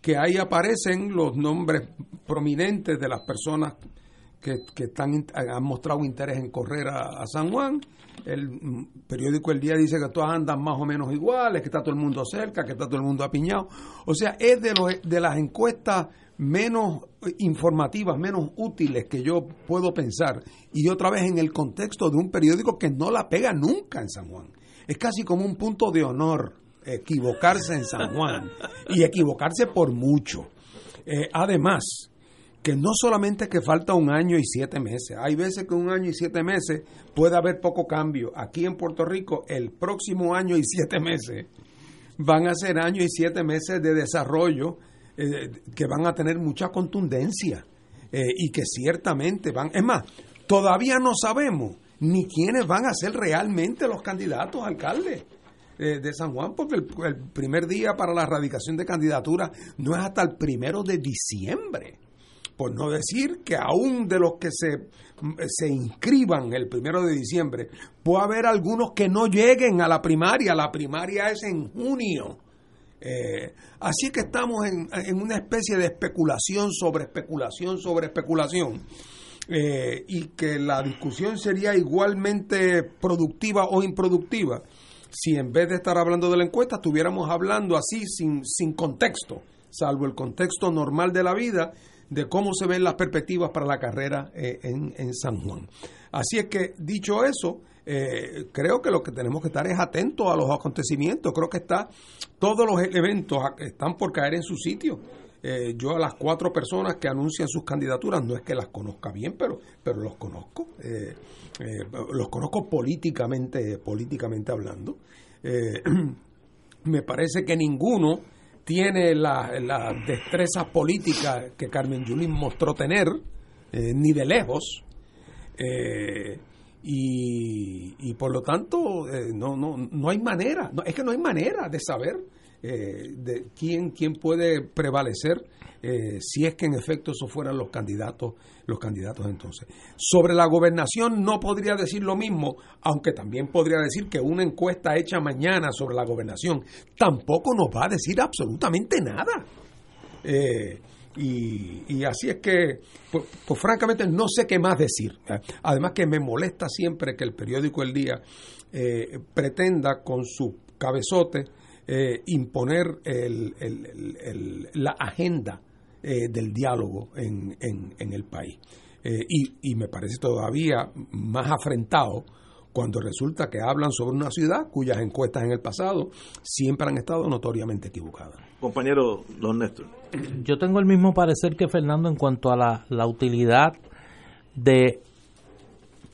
Que ahí aparecen los nombres prominentes de las personas que, están, han mostrado interés en correr a, San Juan. El periódico El Día dice que todas andan más o menos iguales, que está todo el mundo cerca, que está todo el mundo apiñado. O sea, es de, los, de las encuestas menos informativas, menos útiles que yo puedo pensar. Y otra vez en el contexto de un periódico que no la pega nunca en San Juan. Es casi como un punto de honor equivocarse en San Juan y equivocarse por mucho. Eh, además, que no solamente que falta un año y siete meses, hay veces que un año y siete meses puede haber poco cambio. Aquí en Puerto Rico, el próximo año y siete meses van a ser años y siete meses de desarrollo eh, que van a tener mucha contundencia eh, y que ciertamente van, es más, todavía no sabemos ni quiénes van a ser realmente los candidatos a alcalde eh, de San Juan, porque el, primer día para la erradicación de candidatura no es hasta el primero de diciembre por no decir que aún de los que se, se inscriban el primero de diciembre, puede haber algunos que no lleguen a la primaria. La primaria es en junio. Eh, así que estamos en, una especie de especulación sobre especulación sobre especulación. Eh, y que la discusión sería igualmente productiva o improductiva si en vez de estar hablando de la encuesta estuviéramos hablando así sin, sin contexto, salvo el contexto normal de la vida de cómo se ven las perspectivas para la carrera eh, en, San Juan. Así es que, dicho eso, eh, creo que lo que tenemos que estar es atentos a los acontecimientos. Creo que está todos los eventos están por caer en su sitio. Eh, yo a las cuatro personas que anuncian sus candidaturas no es que las conozca bien, pero, pero los conozco. los conozco políticamente, políticamente hablando. [CLEARS THROAT] me parece que ninguno tiene las la destrezas políticas que Carmen Yulín mostró tener, eh, ni de lejos, eh, y, por lo tanto eh, no, no, no hay manera, es que no hay manera de saber de quién, quién puede prevalecer eh, si es que en efecto esos fueran los candidatos, los candidatos entonces. Sobre la gobernación no podría decir lo mismo, aunque también podría decir que una encuesta hecha mañana sobre la gobernación tampoco nos va a decir absolutamente nada. Eh, y, así es que, pues, pues, francamente no sé qué más decir. Además que me molesta siempre que el periódico El Día eh, pretenda con su cabezote imponer la agenda eh, del diálogo en, en, el país. Eh, y, y, me parece todavía más afrentado cuando resulta que hablan sobre una ciudad cuyas encuestas en el pasado siempre han estado notoriamente equivocadas. Compañero Don Néstor. Yo tengo el mismo parecer que Fernando en cuanto a la, la utilidad de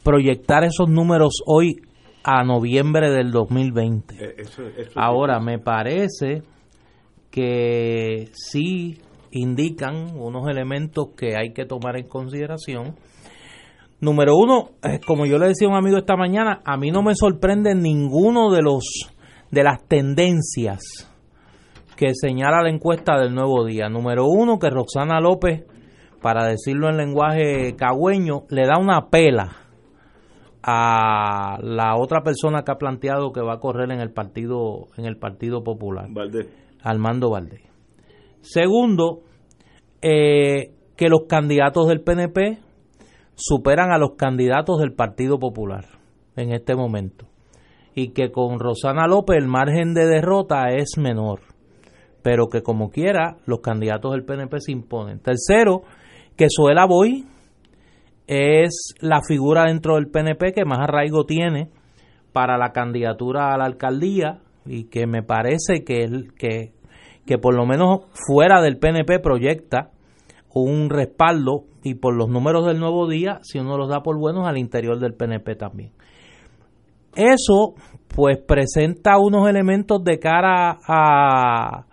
proyectar esos números hoy a noviembre del 2020. Eh, Ahora, me parece que sí indican unos elementos que hay que tomar en consideración. Número uno, eh, como yo le decía a un amigo esta mañana, a mí no me sorprende ninguno de los de las tendencias que señala la encuesta del nuevo día. Número uno, que Roxana López, para decirlo en lenguaje cagüeño, le da una pela a la otra persona que ha planteado que va a correr en el partido en el Partido Popular, Armando Valdés. Segundo, eh, que los candidatos del PNP superan a los candidatos del Partido Popular en este momento. Y que con Rosana López el margen de derrota es menor. Pero que como quiera, los candidatos del PNP se imponen. Tercero, que Suela Boy es la figura dentro del PNP que más arraigo tiene para la candidatura a la alcaldía y que me parece que, que que por lo menos fuera del PNP proyecta un respaldo y por los números del nuevo día, si uno los da por buenos, al interior del PNP también. Eso pues presenta unos elementos de cara a,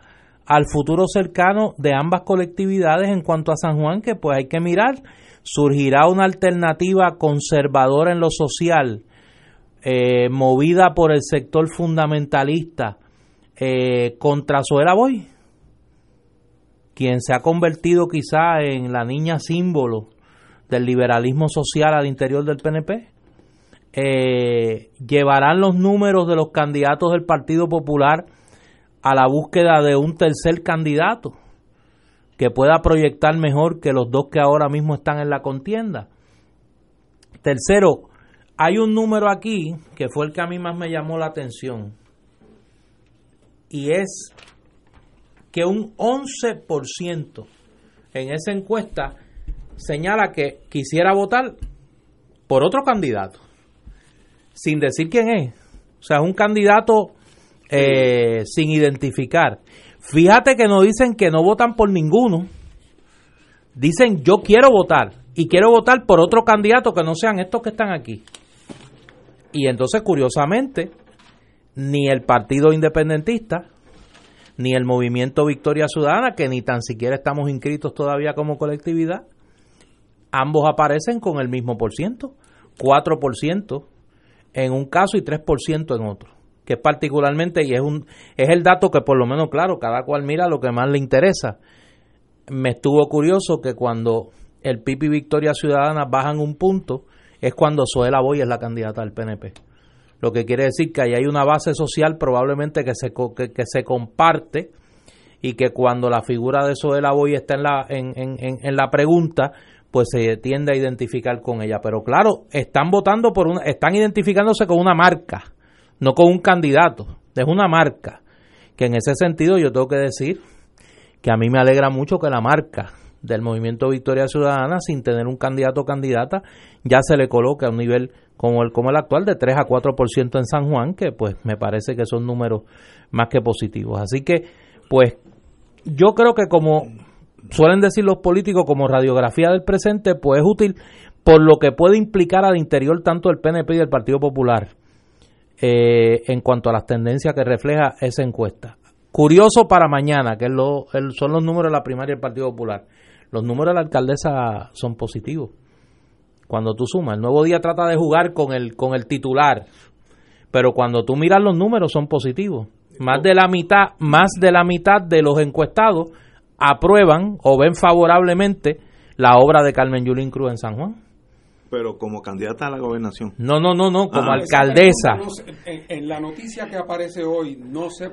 al futuro cercano de ambas colectividades en cuanto a San Juan que pues hay que mirar. Surgirá una alternativa conservadora en lo social, eh, movida por el sector fundamentalista eh, contra Zoela Boy, quien se ha convertido quizá en la niña símbolo del liberalismo social al interior del PNP. Eh, llevarán los números de los candidatos del Partido Popular a la búsqueda de un tercer candidato que pueda proyectar mejor que los dos que ahora mismo están en la contienda. Tercero, hay un número aquí que fue el que a mí más me llamó la atención y es que un 11% en esa encuesta señala que quisiera votar por otro candidato, sin decir quién es. O sea, un candidato eh, sin identificar. Fíjate que no dicen que no votan por ninguno. Dicen yo quiero votar y quiero votar por otro candidato que no sean estos que están aquí. Y entonces, curiosamente, ni el Partido Independentista, ni el Movimiento Victoria Ciudadana, que ni tan siquiera estamos inscritos todavía como colectividad, ambos aparecen con el mismo por ciento, 4% en un caso y 3% en otro, que particularmente, y es, un, es el dato que por lo menos, claro, cada cual mira lo que más le interesa. Me estuvo curioso que cuando el PIB y Victoria Ciudadana bajan un punto, es cuando Zoela Boy es la candidata del PNP. Lo que quiere decir que ahí hay una base social probablemente que se, que, se comparte y que cuando la figura de Zoela Boy está en la, en, en, en la pregunta, pues se tiende a identificar con ella. Pero claro, están votando por una, están identificándose con una marca, no con un candidato, es una marca. Que en ese sentido yo tengo que decir que a mí me alegra mucho que la marca del movimiento Victoria Ciudadana, sin tener un candidato o candidata, ya se le coloque a un nivel como el, como el actual de 3 a 4% en San Juan, que pues me parece que son números más que positivos. Así que, pues, yo creo que como suelen decir los políticos como radiografía del presente, pues es útil por lo que puede implicar al interior tanto del PNP y del Partido Popular eh, en cuanto a las tendencias que refleja esa encuesta. Curioso para mañana, que lo, son los números de la primaria del Partido Popular. Los números de la alcaldesa son positivos. Cuando tú sumas, el nuevo día trata de jugar con el, con el titular, pero cuando tú miras los números son positivos. Más de la mitad, más de la mitad de los encuestados aprueban o ven favorablemente la obra de Carmen Yulín Cruz en San Juan. Pero como candidata a la gobernación. No, no, no, no, como ah, alcaldesa. en, la noticia que aparece hoy no se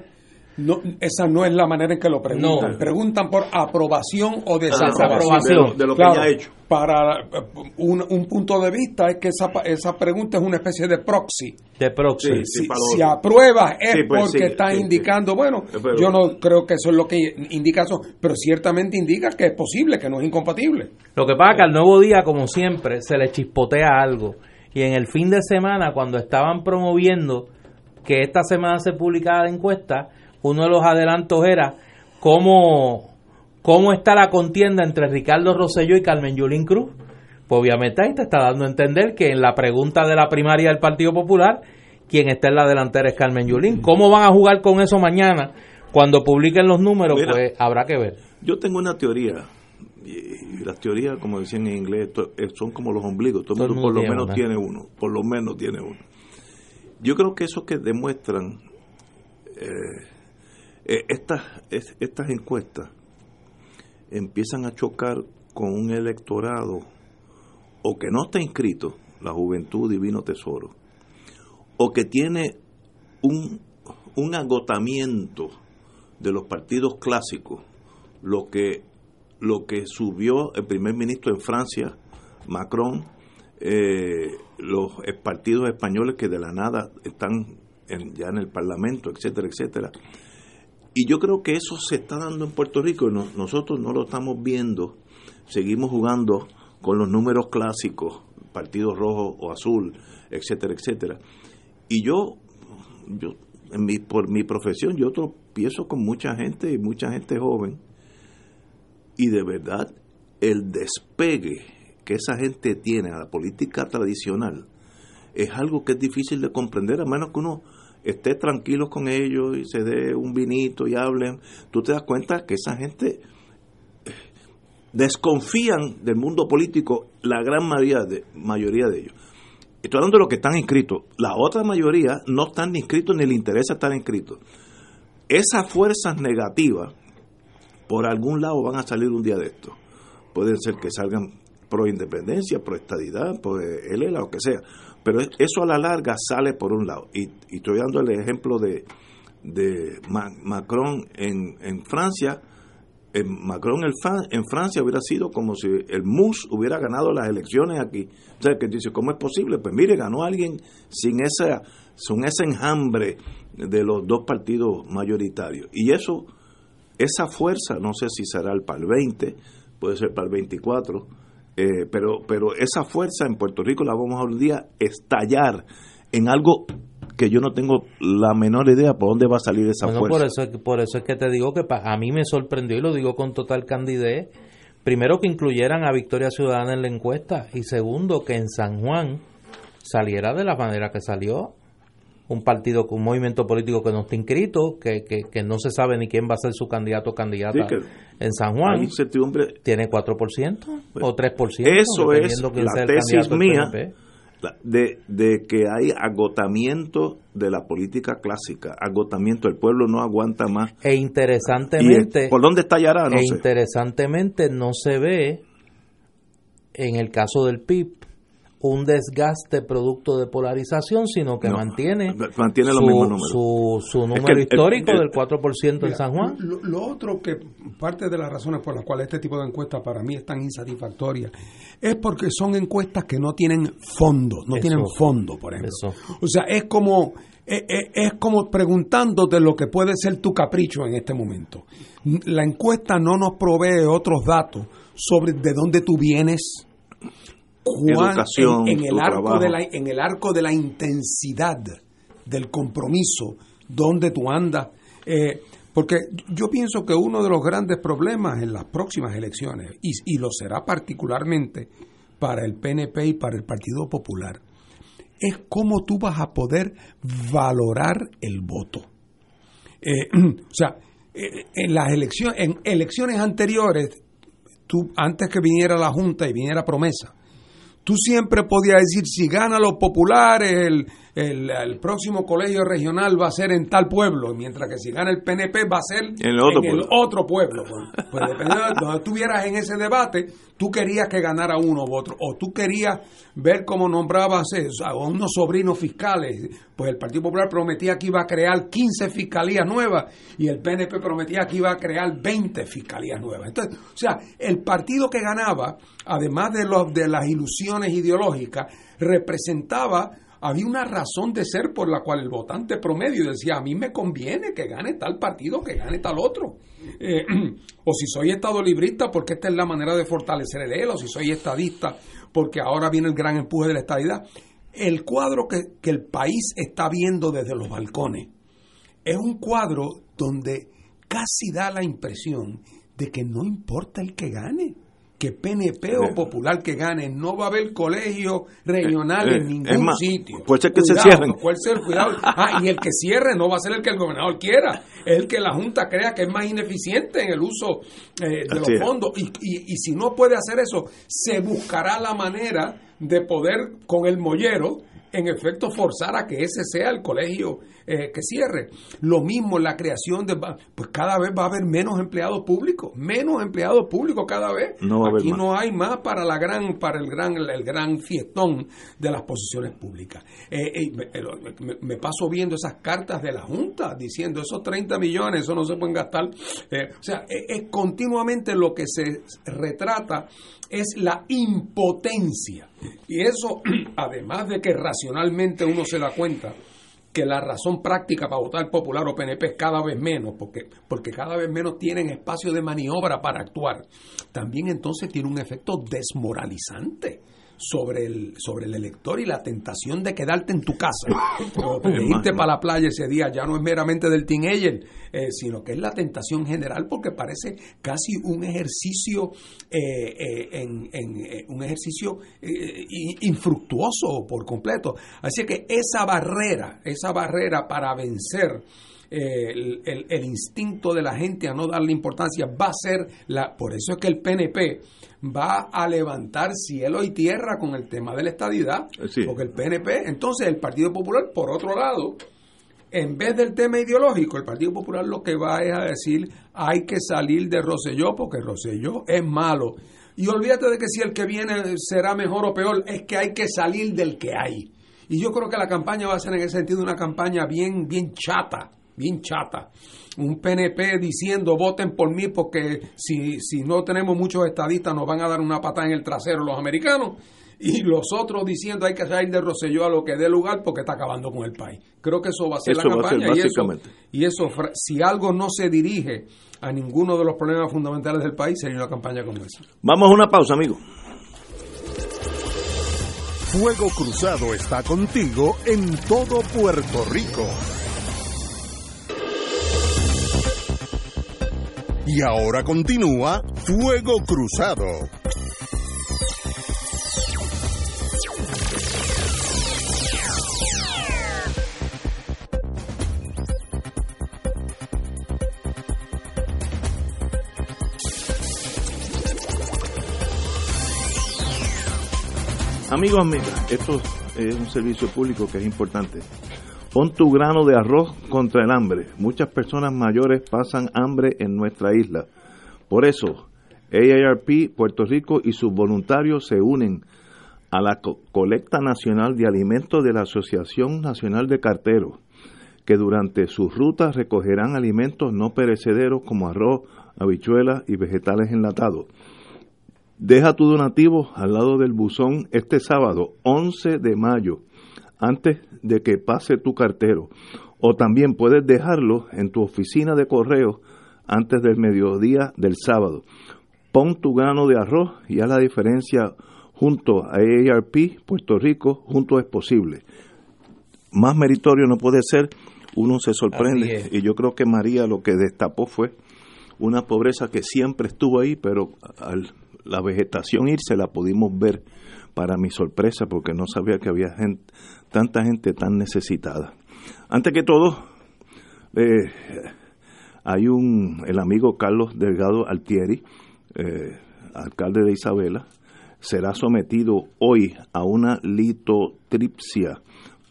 no, esa no es la manera en que lo preguntan. Preguntan por aprobación o desaprobación. De, lo, que ha hecho. Para eh, un, un, punto de vista es que esa, esa pregunta es una especie de proxy. De proxy. si, si aprueba es pues porque está indicando, bueno, yo no creo que eso es lo que indica eso, pero ciertamente indica que es posible, que no es incompatible. Lo que pasa es que al nuevo día, como siempre, se le chispotea algo. Y en el fin de semana, cuando estaban promoviendo que esta semana se publicara la encuesta, uno de los adelantos era cómo, cómo está la contienda entre Ricardo Rosselló y Carmen Yulín Cruz. Pues obviamente ahí te está dando a entender que en la pregunta de la primaria del Partido Popular, quien está en la delantera es Carmen Yulín. ¿Cómo van a jugar con eso mañana? Cuando publiquen los números, pues habrá que ver. Yo tengo una teoría, y las teorías, como decían en inglés, eh, son como los ombligos, todo, el mundo por lo menos tiene uno, por lo menos tiene uno. Yo creo que eso que demuestran eh, eh, estas, estas encuestas empiezan a chocar con un electorado o que no está inscrito, la juventud divino tesoro, o que tiene un, un agotamiento de los partidos clásicos, lo que, lo que subió el primer ministro en Francia, Macron, eh, los partidos españoles que de la nada están ya en el Parlamento, etcétera, etcétera. Y yo creo que eso se está dando en Puerto Rico nosotros no lo estamos viendo. Seguimos jugando con los números clásicos, partido rojo o azul, etcétera, etcétera. Y yo, yo en mi, por mi profesión, yo pienso con mucha gente y mucha gente joven. Y de verdad, el despegue que esa gente tiene a la política tradicional es algo que es difícil de comprender, a menos que uno esté tranquilos con ellos y se dé un vinito y hablen, tú te das cuenta que esa gente desconfían del mundo político, la gran mayoría de, mayoría de ellos. Estoy hablando de los que están inscritos. La otra mayoría no están inscritos ni les interesa estar inscritos. esas fuerzas negativas, por algún lado van a salir un día de esto. Puede ser que salgan pro independencia, pro estadidad, pro el lo que sea. Pero eso a la larga sale por un lado. Y, estoy dando el ejemplo de, de Macron en, en Francia. Macron en, Francia hubiera sido como si el MUS hubiera ganado las elecciones aquí. O sea, que dice, ¿cómo es posible? Pues mire, ganó alguien sin esa, sin ese enjambre de los dos partidos mayoritarios. Y eso, esa fuerza, no sé si será el para el 20, puede ser para el 24, eh, pero, pero esa fuerza en Puerto Rico la vamos a un día estallar en algo que yo no tengo la menor idea por dónde va a salir esa fuerza. Por eso, por eso es que te digo que a mí me sorprendió y lo digo con total candidez. Primero que incluyeran a Victoria Ciudadana en la encuesta y segundo que en San Juan saliera de la manera que salió un partido, un movimiento político que no está inscrito, que, que, no se sabe ni quién va a ser su candidato o candidata en San Juan, tiene 4% o 3%. Eso es la tesis mía de, de que hay agotamiento de la política clásica, agotamiento, el pueblo no aguanta más. E interesantemente... ¿Por dónde estallará? No e interesantemente no se ve en el caso del PIB un desgaste producto de polarización, sino que mantiene, mantiene su, su, número histórico del 4% en San Juan. Lo, otro que parte de las razones por las cuales este tipo de encuestas para mí es tan insatisfactoria es porque son encuestas que no tienen fondo, no tienen fondo, por ejemplo. O sea, es como es, es, como preguntándote lo que puede ser tu capricho en este momento. La encuesta no nos provee otros datos sobre de dónde tú vienes, educación, en, el arco de la, en el arco de la intensidad del compromiso, donde tú andas. Eh, porque yo pienso que uno de los grandes problemas en las próximas elecciones, y, y, lo será particularmente para el PNP y para el Partido Popular, es cómo tú vas a poder valorar el voto. Eh, [CLEARS THROAT] o sea, eh, en las elecciones, en elecciones anteriores, tú, antes que viniera la Junta y viniera promesa, tú siempre podías decir, si gana los populares, el, el, próximo colegio regional va a ser en tal pueblo, mientras que si gana el PNP va a ser en el otro pueblo. Pues, pues dependiendo de donde estuvieras en ese debate, tú querías que ganara uno u otro, o tú querías ver cómo nombrabas a unos sobrinos fiscales. Pues el Partido Popular prometía que iba a crear 15 fiscalías nuevas y el PNP prometía que iba a crear 20 fiscalías nuevas. Entonces, o sea, el partido que ganaba, además de, los, de las ilusiones ideológicas, representaba había una razón de ser por la cual el votante promedio decía, a mí me conviene que gane tal partido, que gane tal otro. Eh, [CLEARS THROAT] o si soy estado librista, porque esta es la manera de fortalecer el él, o si soy estadista, porque ahora viene el gran empuje de la estadidad. El cuadro que el país está viendo desde los balcones es un cuadro donde casi da la impresión de que no importa el que gane que PNP o Popular que gane, no va a haber colegio regional en eh, ningún sitio. Puede ser que se cierren. Puede ser, cuidado. [LAUGHS] Ah, y el que cierre no va a ser el que el gobernador quiera, es el que la Junta crea que es más ineficiente en el uso eh, de los fondos. Y, y, y si no puede hacer eso, se buscará la manera de poder, con el mollero, en efecto forzar a que ese sea el colegio eh, que cierre. Lo mismo la creación de pues cada vez va a haber menos empleados públicos, menos empleados públicos cada vez. No Aquí no hay más para la gran para el gran el gran fiestón de las posiciones públicas. Eh, eh, me, paso viendo esas cartas de la Junta diciendo esos 30 millones, eso no se pueden gastar. o sea, es continuamente lo que se retrata es la impotencia. Y eso, [CLEARS THROAT] además de que racionalmente uno se da cuenta que la razón práctica para votar popular o PNP es cada vez menos, porque, porque cada vez menos tienen espacio de maniobra para actuar, también entonces tiene un efecto desmoralizante sobre el, sobre el elector y la tentación de quedarte en tu casa [LAUGHS] o de irte para la playa ese día ya no es meramente del teenager, eh, sino que es la tentación general porque parece casi un ejercicio eh, eh, en, un ejercicio infructuoso por completo. Así que esa barrera, esa barrera para vencer el, el, instinto de la gente a no darle importancia va a ser la por eso es que el PNP va a levantar cielo y tierra con el tema de la estadidad, porque el PNP, entonces el Partido Popular, por otro lado, en vez del tema ideológico, el Partido Popular lo que va es a decir hay que salir de Roselló porque Roselló es malo. Y olvídate de que si el que viene será mejor o peor, es que hay que salir del que hay. Y yo creo que la campaña va a ser en ese sentido una campaña bien, bien chata, bien chata. Un PNP diciendo voten por mí porque si, si no tenemos muchos estadistas nos van a dar una patada en el trasero los americanos y los otros diciendo hay que salir de Roselló a lo que dé lugar porque está acabando con el país. Creo que eso va a ser la campaña y, eso, y eso, si algo no se dirige a ninguno de los problemas fundamentales del país, sería una campaña como esa. Vamos a una pausa, amigo. Fuego Cruzado está contigo en todo Puerto Rico. Y ahora continúa Fuego Cruzado. Amigos, amigas, esto es un servicio público que es importante. Pon tu grano de arroz contra el hambre. Muchas personas mayores pasan hambre en nuestra isla. Por eso, AARP Puerto Rico y sus voluntarios se unen a la colecta nacional de alimentos de la Asociación Nacional de Carteros, que durante sus rutas recogerán alimentos no perecederos como arroz, habichuelas y vegetales enlatados. Deja tu donativo al lado del buzón este sábado 11 de mayo, antes de que pase tu cartero. O también puedes dejarlo en tu oficina de correo antes del mediodía del sábado. Pon tu grano de arroz y haz la diferencia junto a AARP Puerto Rico, junto es posible. Más meritorio no puede ser, uno se sorprende. Y yo creo que María lo que destapó fue una pobreza que siempre estuvo ahí, pero al la vegetación irse la pudimos ver para mi sorpresa porque no sabía que había tanta gente tan necesitada. Antes que todo, eh, hay un, el amigo Carlos Delgado Altieri, eh, alcalde de Isabela, será sometido hoy a una litotripsia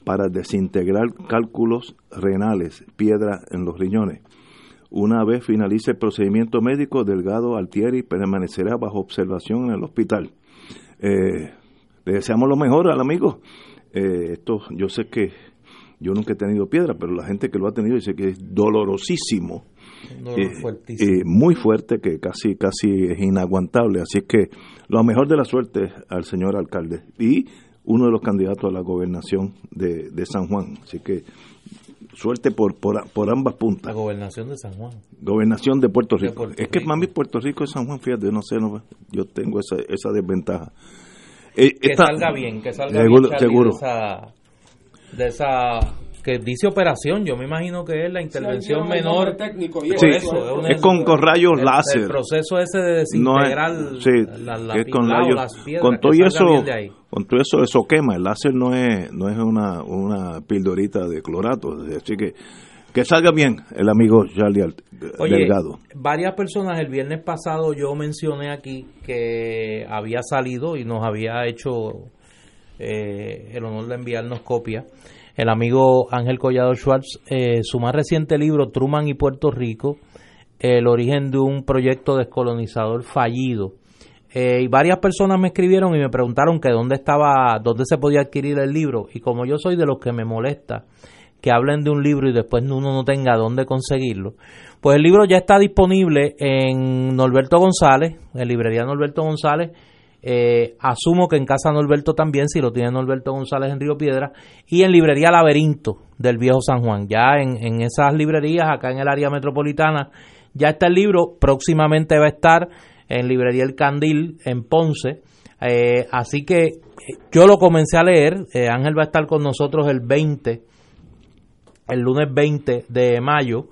para desintegrar cálculos renales, piedra en los riñones. Una vez finalice el procedimiento médico, Delgado Altieri permanecerá bajo observación en el hospital. Eh, le deseamos lo mejor al amigo. Eh, esto, yo sé que yo nunca he tenido piedra, pero la gente que lo ha tenido dice que es dolorosísimo. Eh, muy fuerte, que casi, casi es inaguantable. Así que lo mejor de la suerte al señor alcalde y uno de los candidatos a la gobernación de, de San Juan. Así que suerte por, por, ambas puntas. La gobernación de San Juan. Gobernación de Puerto Rico. es que mami Puerto Rico y San Juan, fíjate, no sé, no, yo tengo esa, esa desventaja. Eh, que salga bien, que salga bien seguro. de esa que dice operación, yo me imagino que es la intervención menor. Técnico sí, es, con, con, rayos láser. El proceso ese de desintegrar es, con rayos, con todo eso, con todo eso eso quema. El láser no es no es una una pildorita de clorato, así que que salga bien el amigo Charlie Oye, Delgado. Varias personas el viernes pasado yo mencioné aquí que había salido y nos había hecho eh, el honor de enviarnos copia el amigo Ángel Collado Schwartz, eh, su más reciente libro, Truman y Puerto Rico, el origen de un proyecto descolonizador fallido. Eh, y varias personas me escribieron y me preguntaron que dónde estaba, dónde se podía adquirir el libro. Y como yo soy de los que me molesta que hablen de un libro y después uno no tenga dónde conseguirlo, pues el libro ya está disponible en Norberto González, en librería Norberto González, eh, asumo que en casa Norberto también, si lo tiene Norberto González en Río Piedra, y en librería Laberinto del Viejo San Juan. Ya en, esas librerías, acá en el área metropolitana, ya está el libro, próximamente va a estar en librería El Candil en Ponce. Eh, así que eh, yo lo comencé a leer, Ángel va a estar con nosotros el 20, el lunes 20 de mayo,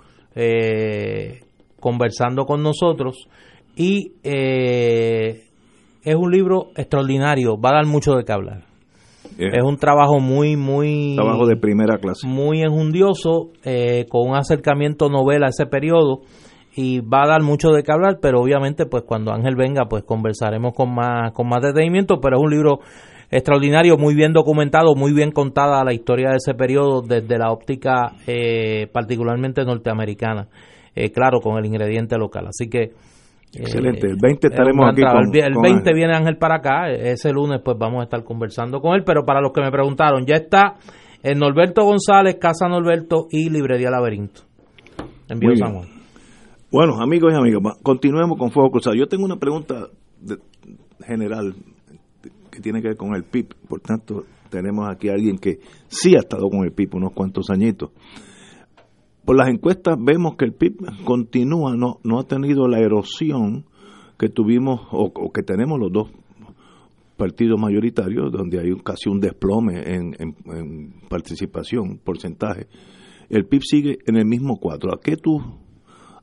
conversando con nosotros y es un libro extraordinario, va a dar mucho de qué hablar. Es un trabajo muy, muy... Trabajo de primera clase. Muy enjundioso, eh, con un acercamiento novela a ese periodo y va a dar mucho de qué hablar, pero obviamente pues cuando Ángel venga pues conversaremos con más, con más detenimiento, pero es un libro extraordinario, muy bien documentado, muy bien contada la historia de ese periodo desde la óptica eh, particularmente norteamericana, eh, claro, con el ingrediente local. Así que... Excelente, el 20 estaremos aquí con, El 20 viene Ángel para acá, ese lunes pues vamos a estar conversando con él, pero para los que me preguntaron, ya está en Norberto González, Casa Norberto y Librería Laberinto, en Vío San Juan. Bueno, amigos y amigas, continuemos con Fuego Cruzado. Yo tengo una pregunta general que tiene que ver con el PIB. Por tanto, tenemos aquí a alguien que sí ha estado con el PIB unos cuantos añitos. Por las encuestas vemos que el PIB continúa, no, no ha tenido la erosión que tuvimos o, que tenemos los dos partidos mayoritarios, donde hay casi un desplome en, participación, porcentaje. El PIB sigue en el mismo cuadro. ¿A qué tú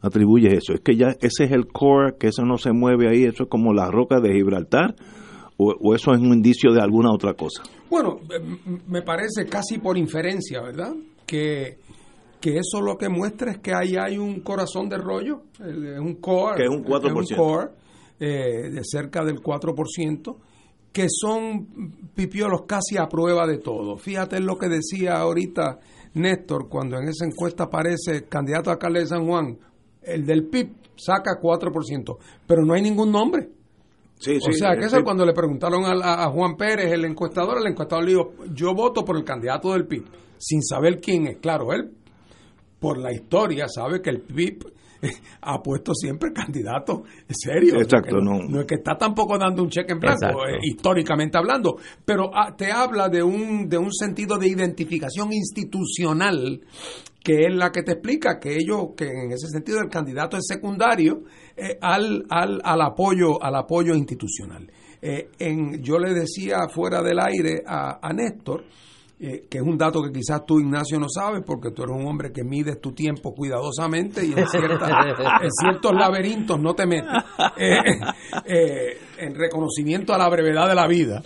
atribuyes eso? ¿Es que ya ese es el core, que eso no se mueve ahí, eso es como la roca de Gibraltar? ¿O, eso es un indicio de alguna otra cosa? Bueno, eh, me parece casi por inferencia, ¿verdad? Que, que eso lo que muestra es que ahí hay un corazón de rollo, es un core, que es un 4%. un core eh, de cerca del 4%, que son pipiolos casi a prueba de todo. Fíjate lo que decía ahorita Néstor cuando en esa encuesta aparece candidato a alcalde de San Juan, el del PIB saca 4%, pero no hay ningún nombre. O sea, que eso cuando le preguntaron a, Juan Pérez, el encuestador, el encuestador le dijo, yo voto por el candidato del PIB, sin saber quién es. Claro, él, por la historia, sabe que el PIB [LAUGHS] ha puesto siempre candidato serio. Exacto, no, no, es que está tampoco dando un cheque en blanco, eh, históricamente hablando, pero ah, te habla de un, de un sentido de identificación institucional que es la que te explica que ellos, que en ese sentido el candidato es secundario eh, al, al, al, apoyo, al apoyo institucional. Eh, en, yo le decía fuera del aire a, a Néstor, eh, que es un dato que quizás tú, Ignacio, no sabes, porque tú eres un hombre que mides tu tiempo cuidadosamente y en, [LAUGHS] ciertos laberintos no te metes, en reconocimiento a la brevedad de la vida.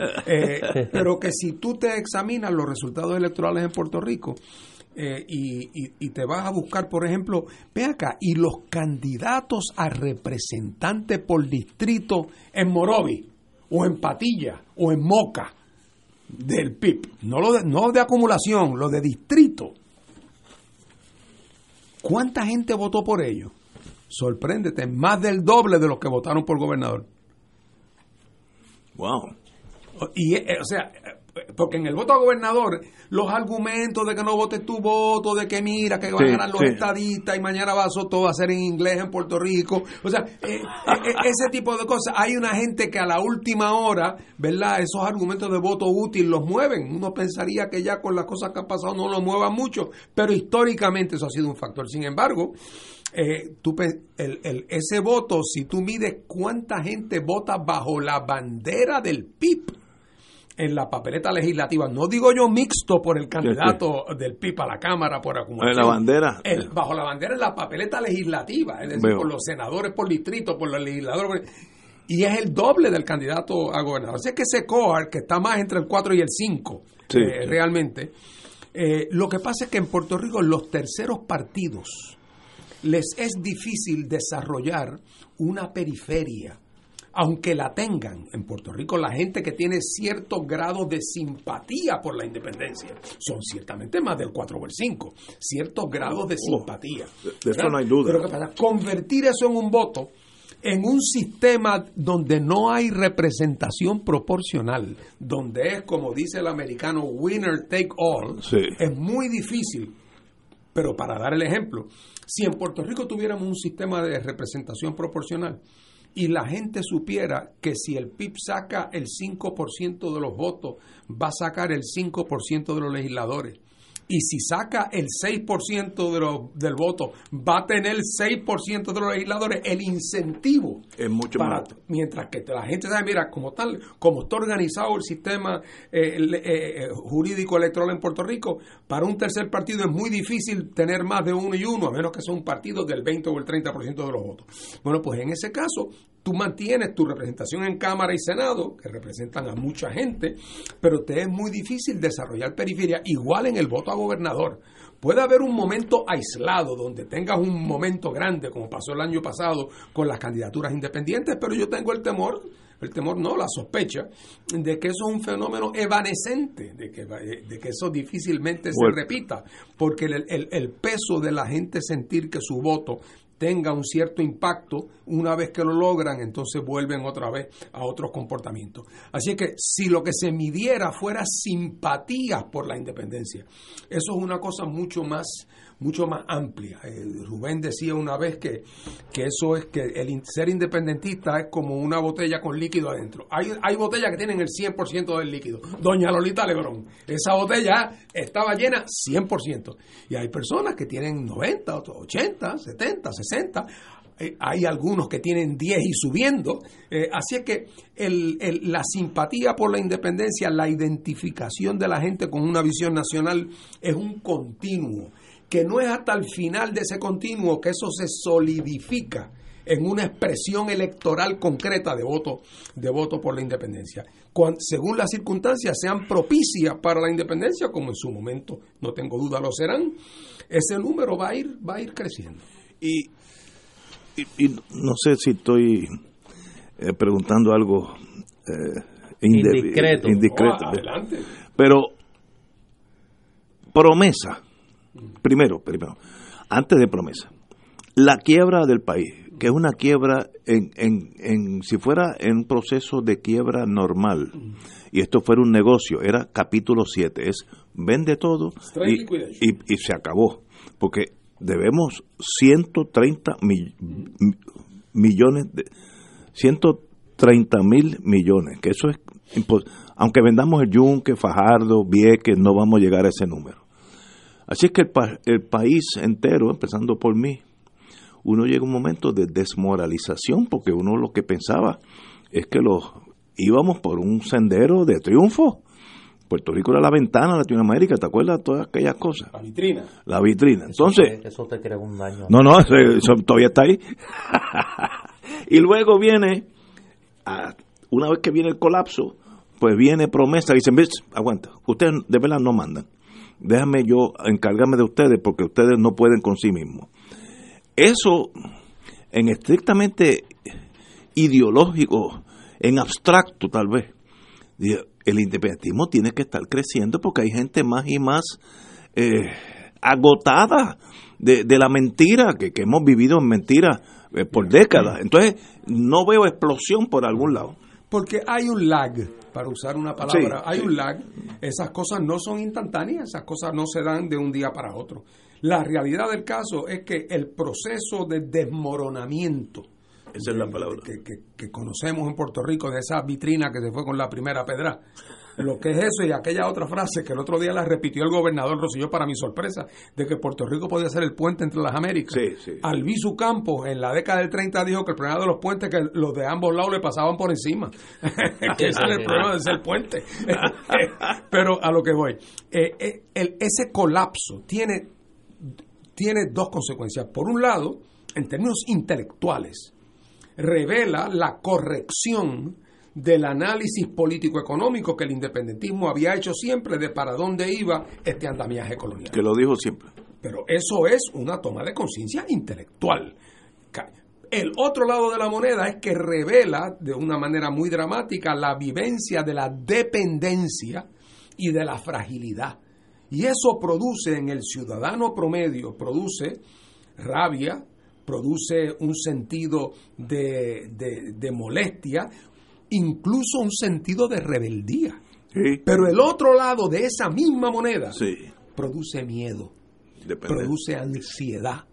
pero que si tú te examinas los resultados electorales en Puerto Rico, eh, y, te vas a buscar, por ejemplo, ve acá, y los candidatos a representante por distrito en Morovi, o en Patilla, o en Moca, del PIB, no, lo de, no de acumulación, lo de distrito. ¿Cuánta gente votó por ellos? Sorpréndete, más del doble de los que votaron por gobernador. Wow. Y, eh, o sea, porque en el voto a gobernador, los argumentos de que no votes tu voto, de que mira, que van a ganar los estadistas y mañana va a, todo va a ser en inglés en Puerto Rico, o sea, eh, eh, eh, ese tipo de cosas. Hay una gente que a la última hora, ¿verdad? Esos argumentos de voto útil los mueven. Uno pensaría que ya con las cosas que han pasado no los muevan mucho, pero históricamente eso ha sido un factor. Sin embargo, tú, el, el, ese voto, si tú mides cuánta gente vota bajo la bandera del PIB, en la papeleta legislativa, no digo yo mixto por el candidato del PIB a la Cámara por acumulación. la bandera. bajo la bandera en la papeleta legislativa, es decir, por los senadores por distrito, por los legisladores. Y es el doble del candidato a gobernador. Así que ese cohort, que está más entre el 4 y el 5, eh, realmente, eh, lo que pasa es que en Puerto Rico los terceros partidos les es difícil desarrollar una periferia aunque la tengan en Puerto Rico, la gente que tiene cierto grado de simpatía por la independencia, son ciertamente más del 4 o el 5, ciertos grados de oh, simpatía. de, eso no hay duda. Pero pasa? Convertir eso en un voto en un sistema donde no hay representación proporcional, donde es como dice el americano winner take all, es muy difícil. Pero para dar el ejemplo, si en Puerto Rico tuviéramos un sistema de representación proporcional, y la gente supiera que si el PIB saca el 5% de los votos, va a sacar el 5% de los legisladores y si saca el 6% de lo, del voto, va a tener el 6% de los legisladores, el incentivo. Es mucho más. Mientras que la gente sabe, mira, como tal, como está organizado el sistema eh, eh, eh, jurídico electoral en Puerto Rico, para un tercer partido es muy difícil tener más de uno y uno, a menos que sea un partido del 20 o el 30% de los votos. Bueno, pues en ese caso, tú mantienes tu representación en Cámara y Senado, que representan a mucha gente, pero te es muy difícil desarrollar periferia, igual en el voto gobernador, Puede haber un momento aislado donde tengas un momento grande, como pasó el año pasado con las candidaturas independientes, pero yo tengo el temor el temor no, la sospecha de que eso es un fenómeno evanescente, de que, de que eso difícilmente se repita, porque el, el, el, peso de la gente sentir que su voto tenga un cierto impacto, una vez que lo logran, entonces vuelven otra vez a otros comportamientos. Así que si lo que se midiera fuera simpatía por la independencia, eso es una cosa mucho más mucho más amplia. Eh, Rubén decía una vez que, que eso es que el ser independentista es como una botella con líquido adentro. Hay, hay botellas que tienen el 100% del líquido. Doña Lolita Lebrón, esa botella estaba llena 100%. Y hay personas que tienen 90, 80, 70, 60 hay algunos que tienen 10 y subiendo. Eh, así es que el, la simpatía por la independencia, la identificación de la gente con una visión nacional es un continuo que no es hasta el final de ese continuo que eso se solidifica en una expresión electoral concreta de voto, de voto por la independencia. según las circunstancias sean propicias para la independencia, como en su momento, no tengo duda, lo serán, ese número va a ir, va a ir creciendo. Y, y, no sé si estoy eh, preguntando algo eh, indiscreto, indiscreto pero promesa Primero, primero, antes de promesa, la quiebra del país, que es una quiebra en, en, en si fuera en un proceso de quiebra normal, y esto fuera un negocio, era capítulo 7, es vende todo y, y, se acabó, porque debemos 130 millones de 130 mil millones, que eso es aunque vendamos el Yunque, Fajardo, Vieques, no vamos a llegar a ese número. Así es que el, país entero, empezando por mí, uno llega a un momento de desmoralización porque uno lo que pensaba es que los íbamos por un sendero de triunfo. Puerto Rico era la ventana de Latinoamérica, ¿te acuerdas? Todas aquellas cosas. La vitrina. La vitrina. Entonces. Eso te, crea un daño. No, no, eso, todavía está ahí. [LAUGHS] y luego viene, una vez que viene el colapso, pues viene promesa, dicen, ves, aguanta, ustedes de verdad no mandan déjame yo encargarme de ustedes porque ustedes no pueden con sí mismos. Eso, en estrictamente ideológico, en abstracto tal vez, el independentismo tiene que estar creciendo porque hay gente más y más eh, agotada de, la mentira, que, hemos vivido en mentira eh, por décadas. Entonces, no veo explosión por algún lado. Porque hay un lag para usar una palabra, hay un lag. Esas cosas no son instantáneas, esas cosas no se dan de un día para otro. La realidad del caso es que el proceso de desmoronamiento esa es la palabra. Que, conocemos en Puerto Rico, de esa vitrina que se fue con la primera pedra. Lo que es eso y aquella otra frase que el otro día la repitió el gobernador Rosselló para mi sorpresa, de que Puerto Rico podía ser el puente entre las Américas. Sí, Albizu Campos en la década del 30 dijo que el problema de los puentes que los de ambos lados le pasaban por encima. [LAUGHS] que ese era el problema de ser puente. [LAUGHS] Pero a lo que voy, eh, eh, el, ese colapso tiene, tiene dos consecuencias. Por un lado, en términos intelectuales, revela la corrección del análisis político-económico que el independentismo había hecho siempre de para dónde iba este andamiaje colonial. Que lo dijo siempre. Pero eso es una toma de conciencia intelectual. El otro lado de la moneda es que revela de una manera muy dramática la vivencia de la dependencia y de la fragilidad. Y eso produce en el ciudadano promedio, produce rabia, produce un sentido de, de, molestia, incluso un sentido de rebeldía. Pero el otro lado de esa misma moneda produce miedo, produce ansiedad,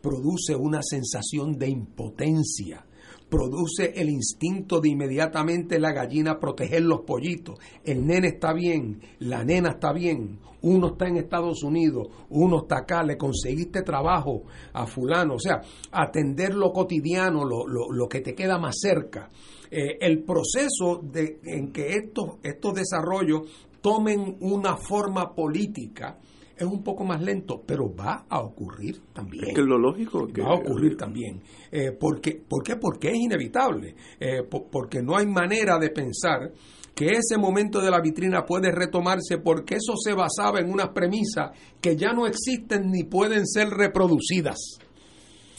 produce una sensación de impotencia, produce el instinto de inmediatamente la gallina proteger los pollitos. El nene está bien, la nena está bien, uno está en Estados Unidos, uno está acá, le conseguiste trabajo a fulano, o sea, atender lo cotidiano, lo, lo, que te queda más cerca. Eh, el proceso de, en que estos, estos desarrollos tomen una forma política, es un poco más lento, pero va a ocurrir también. Es que lo lógico que va a ocurrir también. Eh, porque, ¿Por qué? Porque es inevitable. Eh, porque no hay manera de pensar que ese momento de la vitrina puede retomarse porque eso se basaba en unas premisas que ya no existen ni pueden ser reproducidas.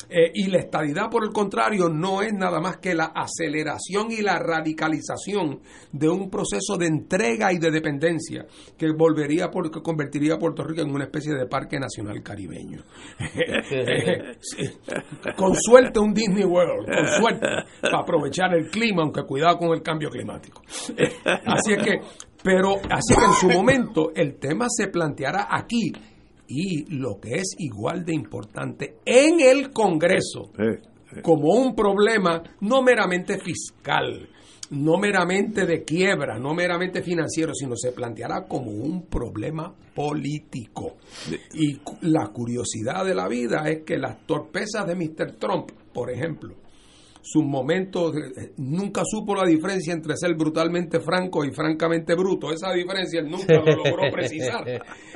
Eh, y la estadidad, por el contrario, no es nada más que la aceleración y la radicalización de un proceso de entrega y de dependencia que volvería por, que convertiría a Puerto Rico en una especie de parque nacional caribeño. [LAUGHS] con suerte un Disney World, con suerte, para aprovechar el clima, aunque cuidado con el cambio climático. así es que, pero así que en su momento el tema se planteará aquí y lo que es igual de importante en el Congreso como un problema no meramente fiscal, no meramente de quiebra, no meramente financiero, sino se planteará como un problema político. Y la curiosidad de la vida es que las torpezas de Mr. Trump, por ejemplo, sus momentos, eh, nunca supo la diferencia entre ser brutalmente franco y francamente bruto. Esa diferencia él nunca lo logró [LAUGHS] precisar.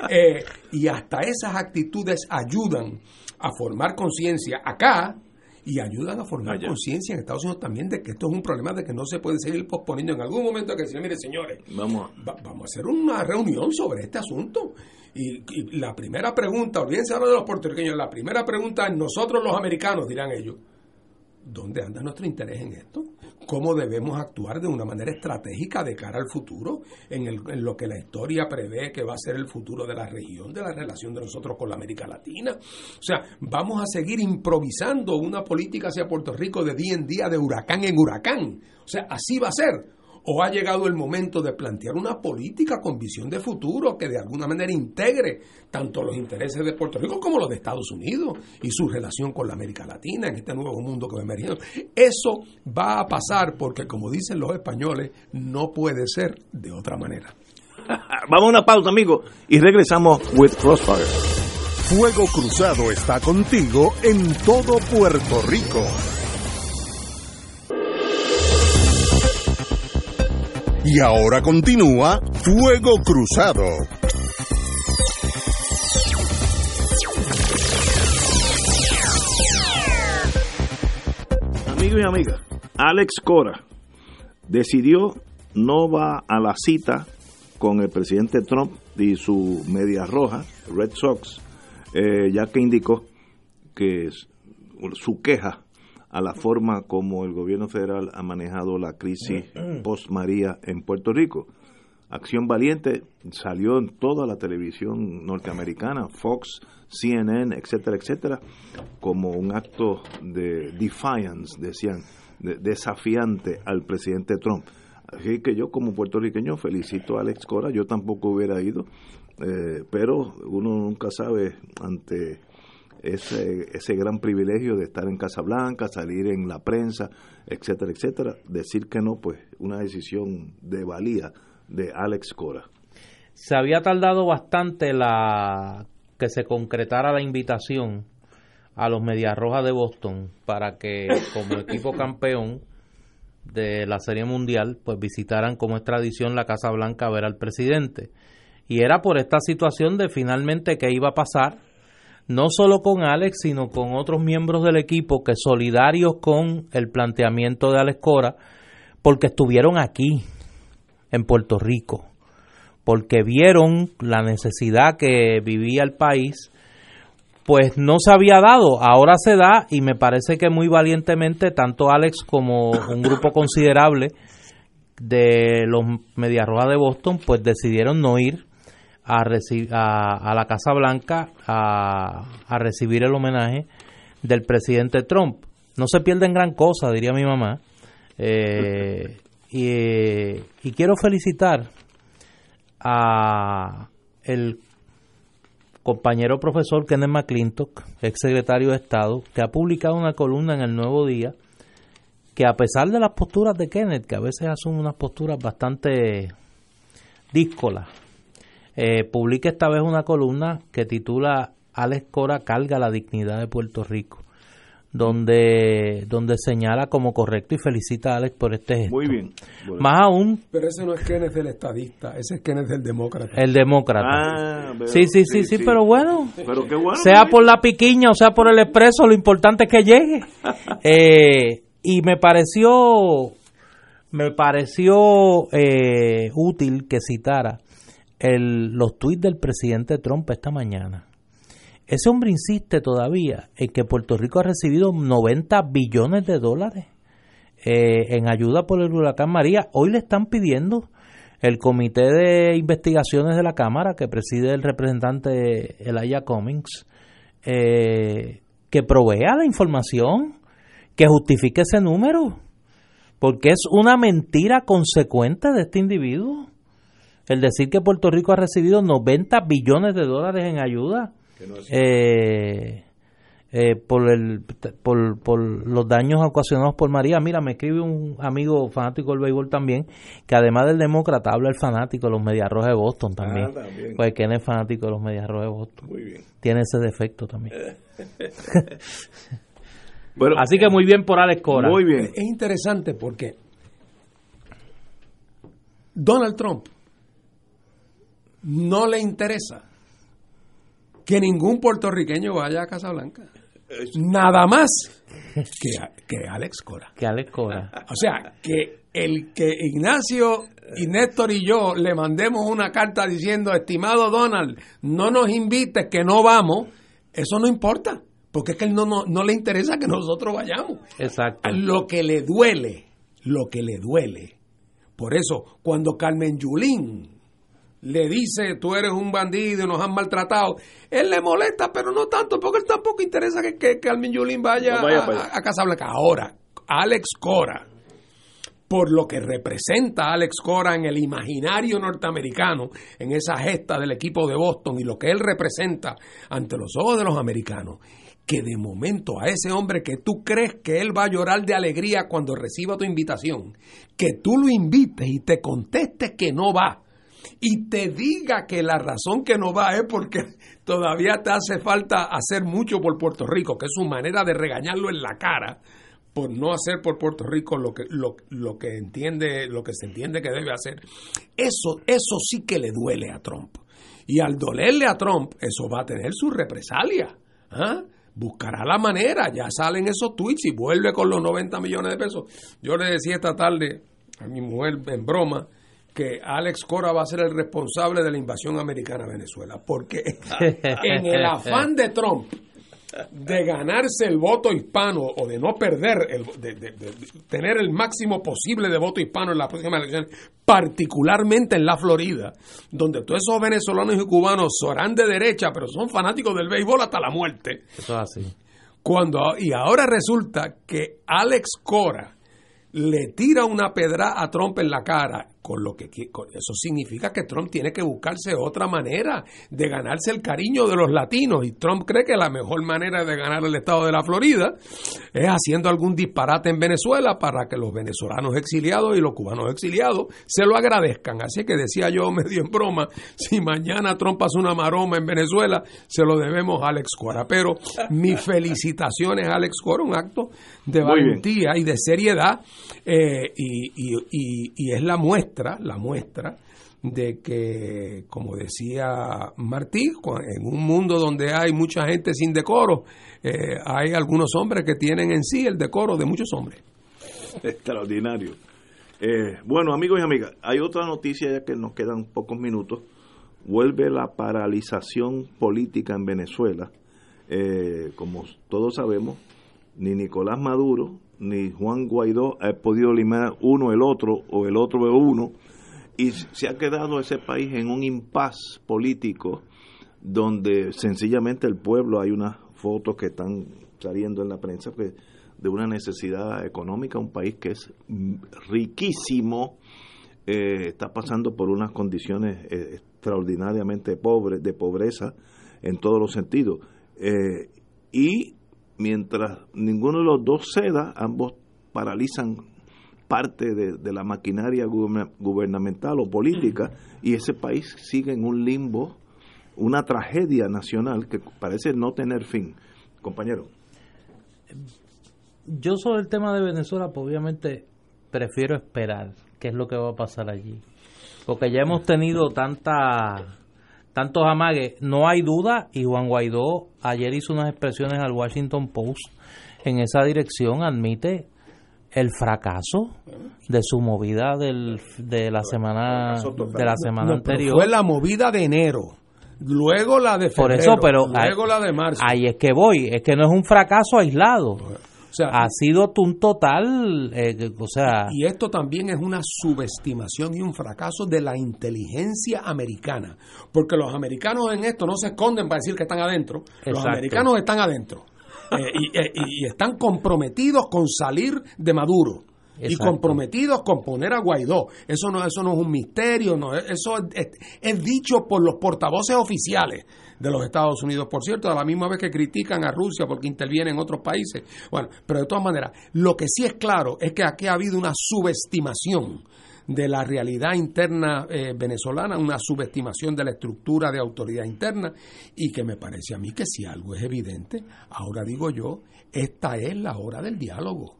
Eh, y hasta esas actitudes ayudan a formar conciencia acá y ayudan a formar conciencia en Estados Unidos también de que esto es un problema de que no se puede seguir posponiendo. En algún momento que decir, mire señores, vamos a, vamos a hacer una reunión sobre este asunto. Y, y la primera pregunta, olvídense ahora de los puertorriqueños, la primera pregunta es nosotros los americanos, dirán ellos ¿Dónde anda nuestro interés en esto? ¿Cómo debemos actuar de una manera estratégica de cara al futuro, en, lo que la historia prevé que va a ser el futuro de la región, de la relación de nosotros con la América Latina? O sea, vamos a seguir improvisando una política hacia Puerto Rico de día en día, de huracán en huracán. O sea, así va a ser ¿O ha llegado el momento de plantear una política con visión de futuro que de alguna manera integre tanto los intereses de Puerto Rico como los de Estados Unidos y su relación con la América Latina en este nuevo mundo que va emergiendo? Eso va a pasar porque, como dicen los españoles, no puede ser de otra manera. [LAUGHS] Vamos a una pausa, amigo, y regresamos with Crossfire. Fuego Cruzado está contigo en todo Puerto Rico. Y ahora continúa Fuego Cruzado. Amigos y amigas, Alex Cora decidió no va a la cita con el presidente Trump y su media roja, Red Sox, eh, ya que indicó que su queja a la forma como el gobierno federal ha manejado la crisis [CLEARS THROAT] post-María en Puerto Rico. Acción Valiente salió en toda la televisión norteamericana, Fox, CNN, etcétera, etcétera, como un acto de defiance, decían, desafiante al presidente Trump. Así que yo como puertorriqueño felicito a Alex Cora, yo tampoco hubiera ido, eh, pero uno nunca sabe ante ese, ese gran privilegio de estar en Casa Blanca, salir en la prensa, etcétera, etcétera, decir que no, pues una decisión de valía de Alex Cora. Se había tardado bastante la que se concretara la invitación a los Medias Rojas de Boston para que como equipo [LAUGHS] campeón de la Serie Mundial pues visitaran como es tradición la Casa Blanca a ver al presidente. Y era por esta situación de finalmente qué iba a pasar no solo con Alex, sino con otros miembros del equipo que solidarios con el planteamiento de Alex Cora, porque estuvieron aquí, en Puerto Rico, porque vieron la necesidad que vivía el país, pues no se había dado, ahora se da y me parece que muy valientemente tanto Alex como un grupo considerable de los Mediarrojas de Boston, pues decidieron no ir a, a, a la Casa Blanca a, a, recibir el homenaje del presidente Trump. No se pierden gran cosa, diría mi mamá. Eh, [LAUGHS] y, quiero felicitar a el compañero profesor Kenneth McClintock, ex secretario de Estado, que ha publicado una columna en el Nuevo Día que a pesar de las posturas de Kenneth, que a veces asume unas posturas bastante díscolas eh, publica esta vez una columna que titula Alex Cora carga la dignidad de Puerto Rico, donde, donde señala como correcto y felicita a Alex por este gesto. Muy bien. Más aún... Pero ese no es Kenneth el estadista, ese es Kenneth el demócrata. El demócrata. Ah, sí, sí, sí, sí, pero bueno. Sea por la piquiña o sea por el expreso, lo importante es que llegue. [LAUGHS] Eh, y me pareció me pareció eh, útil que citara el, los tuits del presidente Trump esta mañana. Ese hombre insiste todavía en que Puerto Rico ha recibido 90 billones de dólares eh, en ayuda por el huracán María. Hoy le están pidiendo el comité de investigaciones de la Cámara que preside el representante Elijah Cummings eh, que provea la información, que justifique ese número, porque es una mentira consecuente de este individuo. El decir que Puerto Rico ha recibido 90 billones de dólares en ayuda eh, eh, por, el, por, por los daños ocasionados por María. Mira, me escribe un amigo fanático del béisbol también, que además del demócrata habla el fanático de los Medias Rojas de Boston también. Ah, Pues que es fanático de los Medias Rojas de Boston. Muy bien. Tiene ese defecto también. [LAUGHS] bueno, Así que muy bien por Alex Cora. Muy bien. Es interesante porque Donald Trump no le interesa que ningún puertorriqueño vaya a Casablanca. Nada más que, que Alex Cora. Que Alex Cora. O sea, que el que Ignacio y Néstor y yo le mandemos una carta diciendo, estimado Donald, no nos invites, que no vamos, eso no importa, porque es que él no, no, no le interesa que nosotros vayamos. Exacto. Lo que le duele, lo que le duele. Por eso, cuando Carmen Yulín le dice tú eres un bandido nos han maltratado, él le molesta, pero no tanto, porque él tampoco interesa que, que, Carmen Yulín vaya, a, a, Casablanca. Ahora, Alex Cora, por lo que representa Alex Cora en el imaginario norteamericano, en esa gesta del equipo de Boston y lo que él representa ante los ojos de los americanos, que de momento a ese hombre que tú crees que él va a llorar de alegría cuando reciba tu invitación, que tú lo invites y te contestes que no va y te diga que la razón que no va es porque todavía te hace falta hacer mucho por Puerto Rico, que es su manera de regañarlo en la cara por no hacer por Puerto Rico lo que, lo, lo que entiende, lo que se entiende que debe hacer. Eso, eso sí que le duele a Trump. Y al dolerle a Trump, eso va a tener su represalia. ¿ah? Buscará la manera, ya salen esos tweets y vuelve con los 90 millones de pesos. Yo le decía esta tarde a mi mujer en broma, que Alex Cora va a ser el responsable de la invasión americana a Venezuela, porque [LAUGHS] en el afán de Trump de ganarse el voto hispano o de no perder, el, de, tener el máximo posible de voto hispano en las próximas elecciones, particularmente en la Florida, donde todos esos venezolanos y cubanos serán de derecha, pero son fanáticos del béisbol hasta la muerte. Eso es así. Cuando, y ahora resulta que Alex Cora le tira una pedra a Trump en la cara con lo que eso significa que Trump tiene que buscarse otra manera de ganarse el cariño de los latinos y Trump cree que la mejor manera de ganar el estado de la Florida es haciendo algún disparate en Venezuela para que los venezolanos exiliados y los cubanos exiliados se lo agradezcan. Así que decía yo medio en broma, si mañana Trump hace una maroma en Venezuela, se lo debemos a Alex Cora. Pero mis [LAUGHS] felicitaciones a Alex Cora, un acto de valentía y de seriedad eh, y, y, y es la muestra la muestra de que, como decía Martí, en un mundo donde hay mucha gente sin decoro, eh, hay algunos hombres que tienen en sí el decoro de muchos hombres. Extraordinario. Eh, bueno, amigos y amigas, hay otra noticia ya que nos quedan pocos minutos. Vuelve la paralización política en Venezuela. Eh, como todos sabemos, ni Nicolás Maduro ni Juan Guaidó ha podido eliminar uno el otro o el otro de uno. Y se ha quedado ese país en un impas político donde sencillamente el pueblo hay unas fotos que están saliendo en la prensa de una necesidad económica un país que es riquísimo eh, está pasando por unas condiciones eh, extraordinariamente pobres de pobreza en todos los sentidos. Eh, y mientras ninguno de los dos ceda, ambos paralizan parte de, la maquinaria gubernamental o política y ese país sigue en un limbo, una tragedia nacional que parece no tener fin. Compañero. Yo sobre el tema de Venezuela, pues obviamente prefiero esperar qué es lo que va a pasar allí. Porque ya hemos tenido tanta tantos amagues, no hay duda, y Juan Guaidó ayer hizo unas expresiones al Washington Post en esa dirección, admite el fracaso de su movida del, de la semana de la semana anterior. Fue la movida de enero. Luego la de febrero, Por eso, pero luego la de marzo. ahí es que voy, es que no es un fracaso aislado. O sea, Ha sido un total, eh, o sea, Y esto también es una subestimación y un fracaso de la inteligencia americana. Porque los americanos en esto no se esconden para decir que están adentro. Los americanos están adentro. Eh, y, eh, y- y están comprometidos con salir de Maduro. Y comprometidos con poner a Guaidó. Eso no, eso no es un misterio, no, es- eso es, es- es dicho por los portavoces oficiales de los Estados Unidos, por cierto, a la misma vez que critican a Rusia porque interviene en otros países. Bueno, pero de todas maneras, lo que sí es claro es que aquí ha habido una subestimación de la realidad interna eh, venezolana, una subestimación de la estructura de autoridad interna y que me parece a mí que si algo es evidente, ahora digo yo, esta es la hora del diálogo.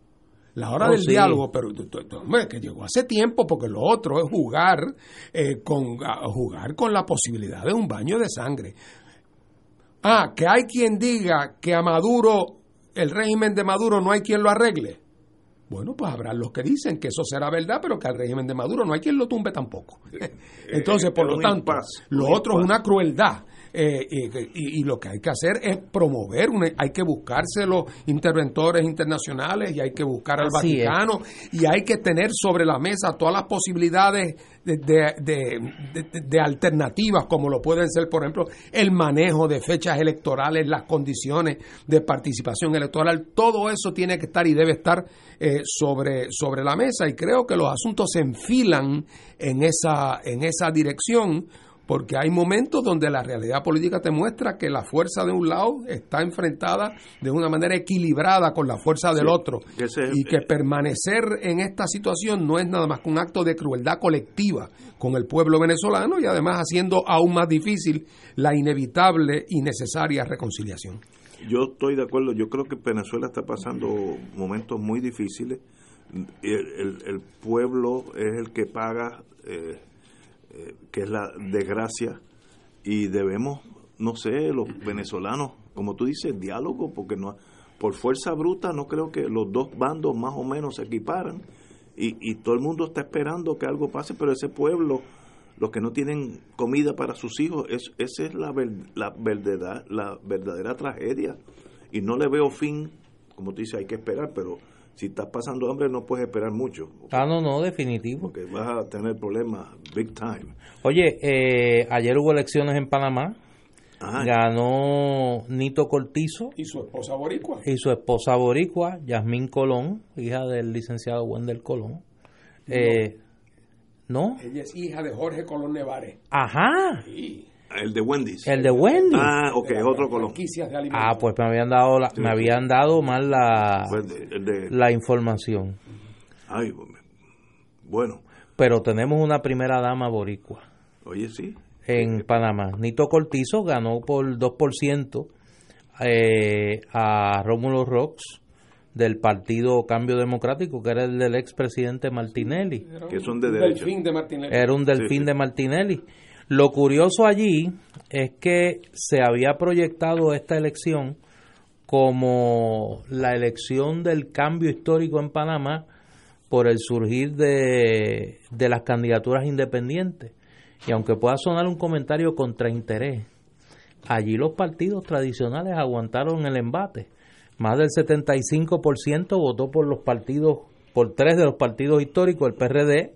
La hora Oh, del sí. diálogo, pero hombre, que llegó hace tiempo, porque lo otro es jugar, eh, con, a- jugar con la posibilidad de un baño de sangre. Ah, que hay quien diga que a Maduro, el régimen de Maduro, no hay quien lo arregle. Bueno, pues habrá los que dicen que eso será verdad, pero que al régimen de Maduro no hay quien lo tumbe tampoco. [LAUGHS] Entonces, por lo tanto, lo otro es una crueldad. Eh, y, y- y lo que hay que hacer es promover, una- hay que buscarse los interventores internacionales y hay que buscar al Así es. Vaticano y hay que tener sobre la mesa todas las posibilidades de, de- de- de- de alternativas, como lo pueden ser, por ejemplo, el manejo de fechas electorales, las condiciones de participación electoral, todo eso tiene que estar y debe estar eh, sobre, sobre la mesa y creo que los asuntos se enfilan en esa, en esa dirección porque hay momentos donde la realidad política te muestra que la fuerza de un lado está enfrentada de una manera equilibrada con la fuerza del Sí, otro que y que permanecer en esta situación no es nada más que un acto de crueldad colectiva con el pueblo venezolano y además haciendo aún más difícil la inevitable y necesaria reconciliación. Yo estoy de acuerdo, yo creo que Venezuela está pasando momentos muy difíciles. El, el- el pueblo es el que paga, eh, que es la desgracia, y debemos, no sé, los venezolanos, como tú dices, diálogo, porque no por fuerza bruta no creo que los dos bandos más o menos se equiparan, y, y todo el mundo está esperando que algo pase, pero ese pueblo, los que no tienen comida para sus hijos, es, esa es la, ver- la, verdadera, la verdadera tragedia. Y no le veo fin, como tú dices, hay que esperar, pero si estás pasando hambre no puedes esperar mucho, ah, no, no, definitivo. porque vas a tener problemas big time. Oye, eh, ayer hubo elecciones en Panamá, Ajá. ganó Nito Cortizo Y su esposa boricua. y su esposa boricua, Yasmín Colón, hija del licenciado Wendel Colón. Eh, ¿No? Ella es hija de Jorge Colón Nevares. Ajá, El de Wendy's. el de Wendy. Ah, ok, las otro colón. franquicias de alimentos. Ah, pues me habían dado la- Sí, me sí. habían dado mal la, Pues de- el de- la información. ay, bueno, Pero tenemos una primera dama boricua oye, sí. en Panamá. Nito Cortizo ganó por 2% eh, a Rómulo Rox del Partido Cambio Democrático, que era el del expresidente Martinelli. que son de derecha. delfín de Martinelli. Era un delfín sí. de Martinelli. Lo curioso allí es que se había proyectado esta elección como la elección del cambio histórico en Panamá por el surgir de, de las candidaturas independientes. Y aunque pueda sonar un comentario contra interés, allí los partidos tradicionales aguantaron el embate. Más del 75% votó por los partidos, por tres de los partidos históricos, el PRD,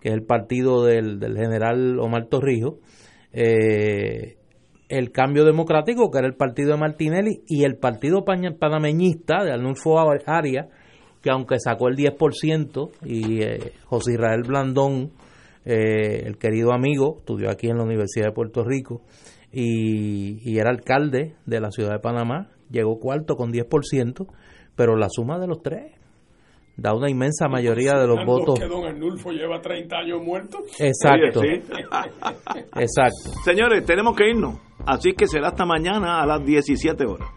que es el partido del, del general Omar Torrijos, eh, el Cambio Democrático, que era el partido de Martinelli, y el partido panameñista de Arnulfo Arias, que aunque sacó el 10%, y eh, José Israel Blandón, eh, el querido amigo, estudió aquí en la Universidad de Puerto Rico, y, y era alcalde de la ciudad de Panamá, llegó cuarto con 10%, pero la suma de los tres da una inmensa mayoría de los votos. que don Arnulfo lleva 30 años muerto. Exacto, Oye, sí. exacto. Señores, tenemos que irnos. Así que será hasta mañana a las 17 horas.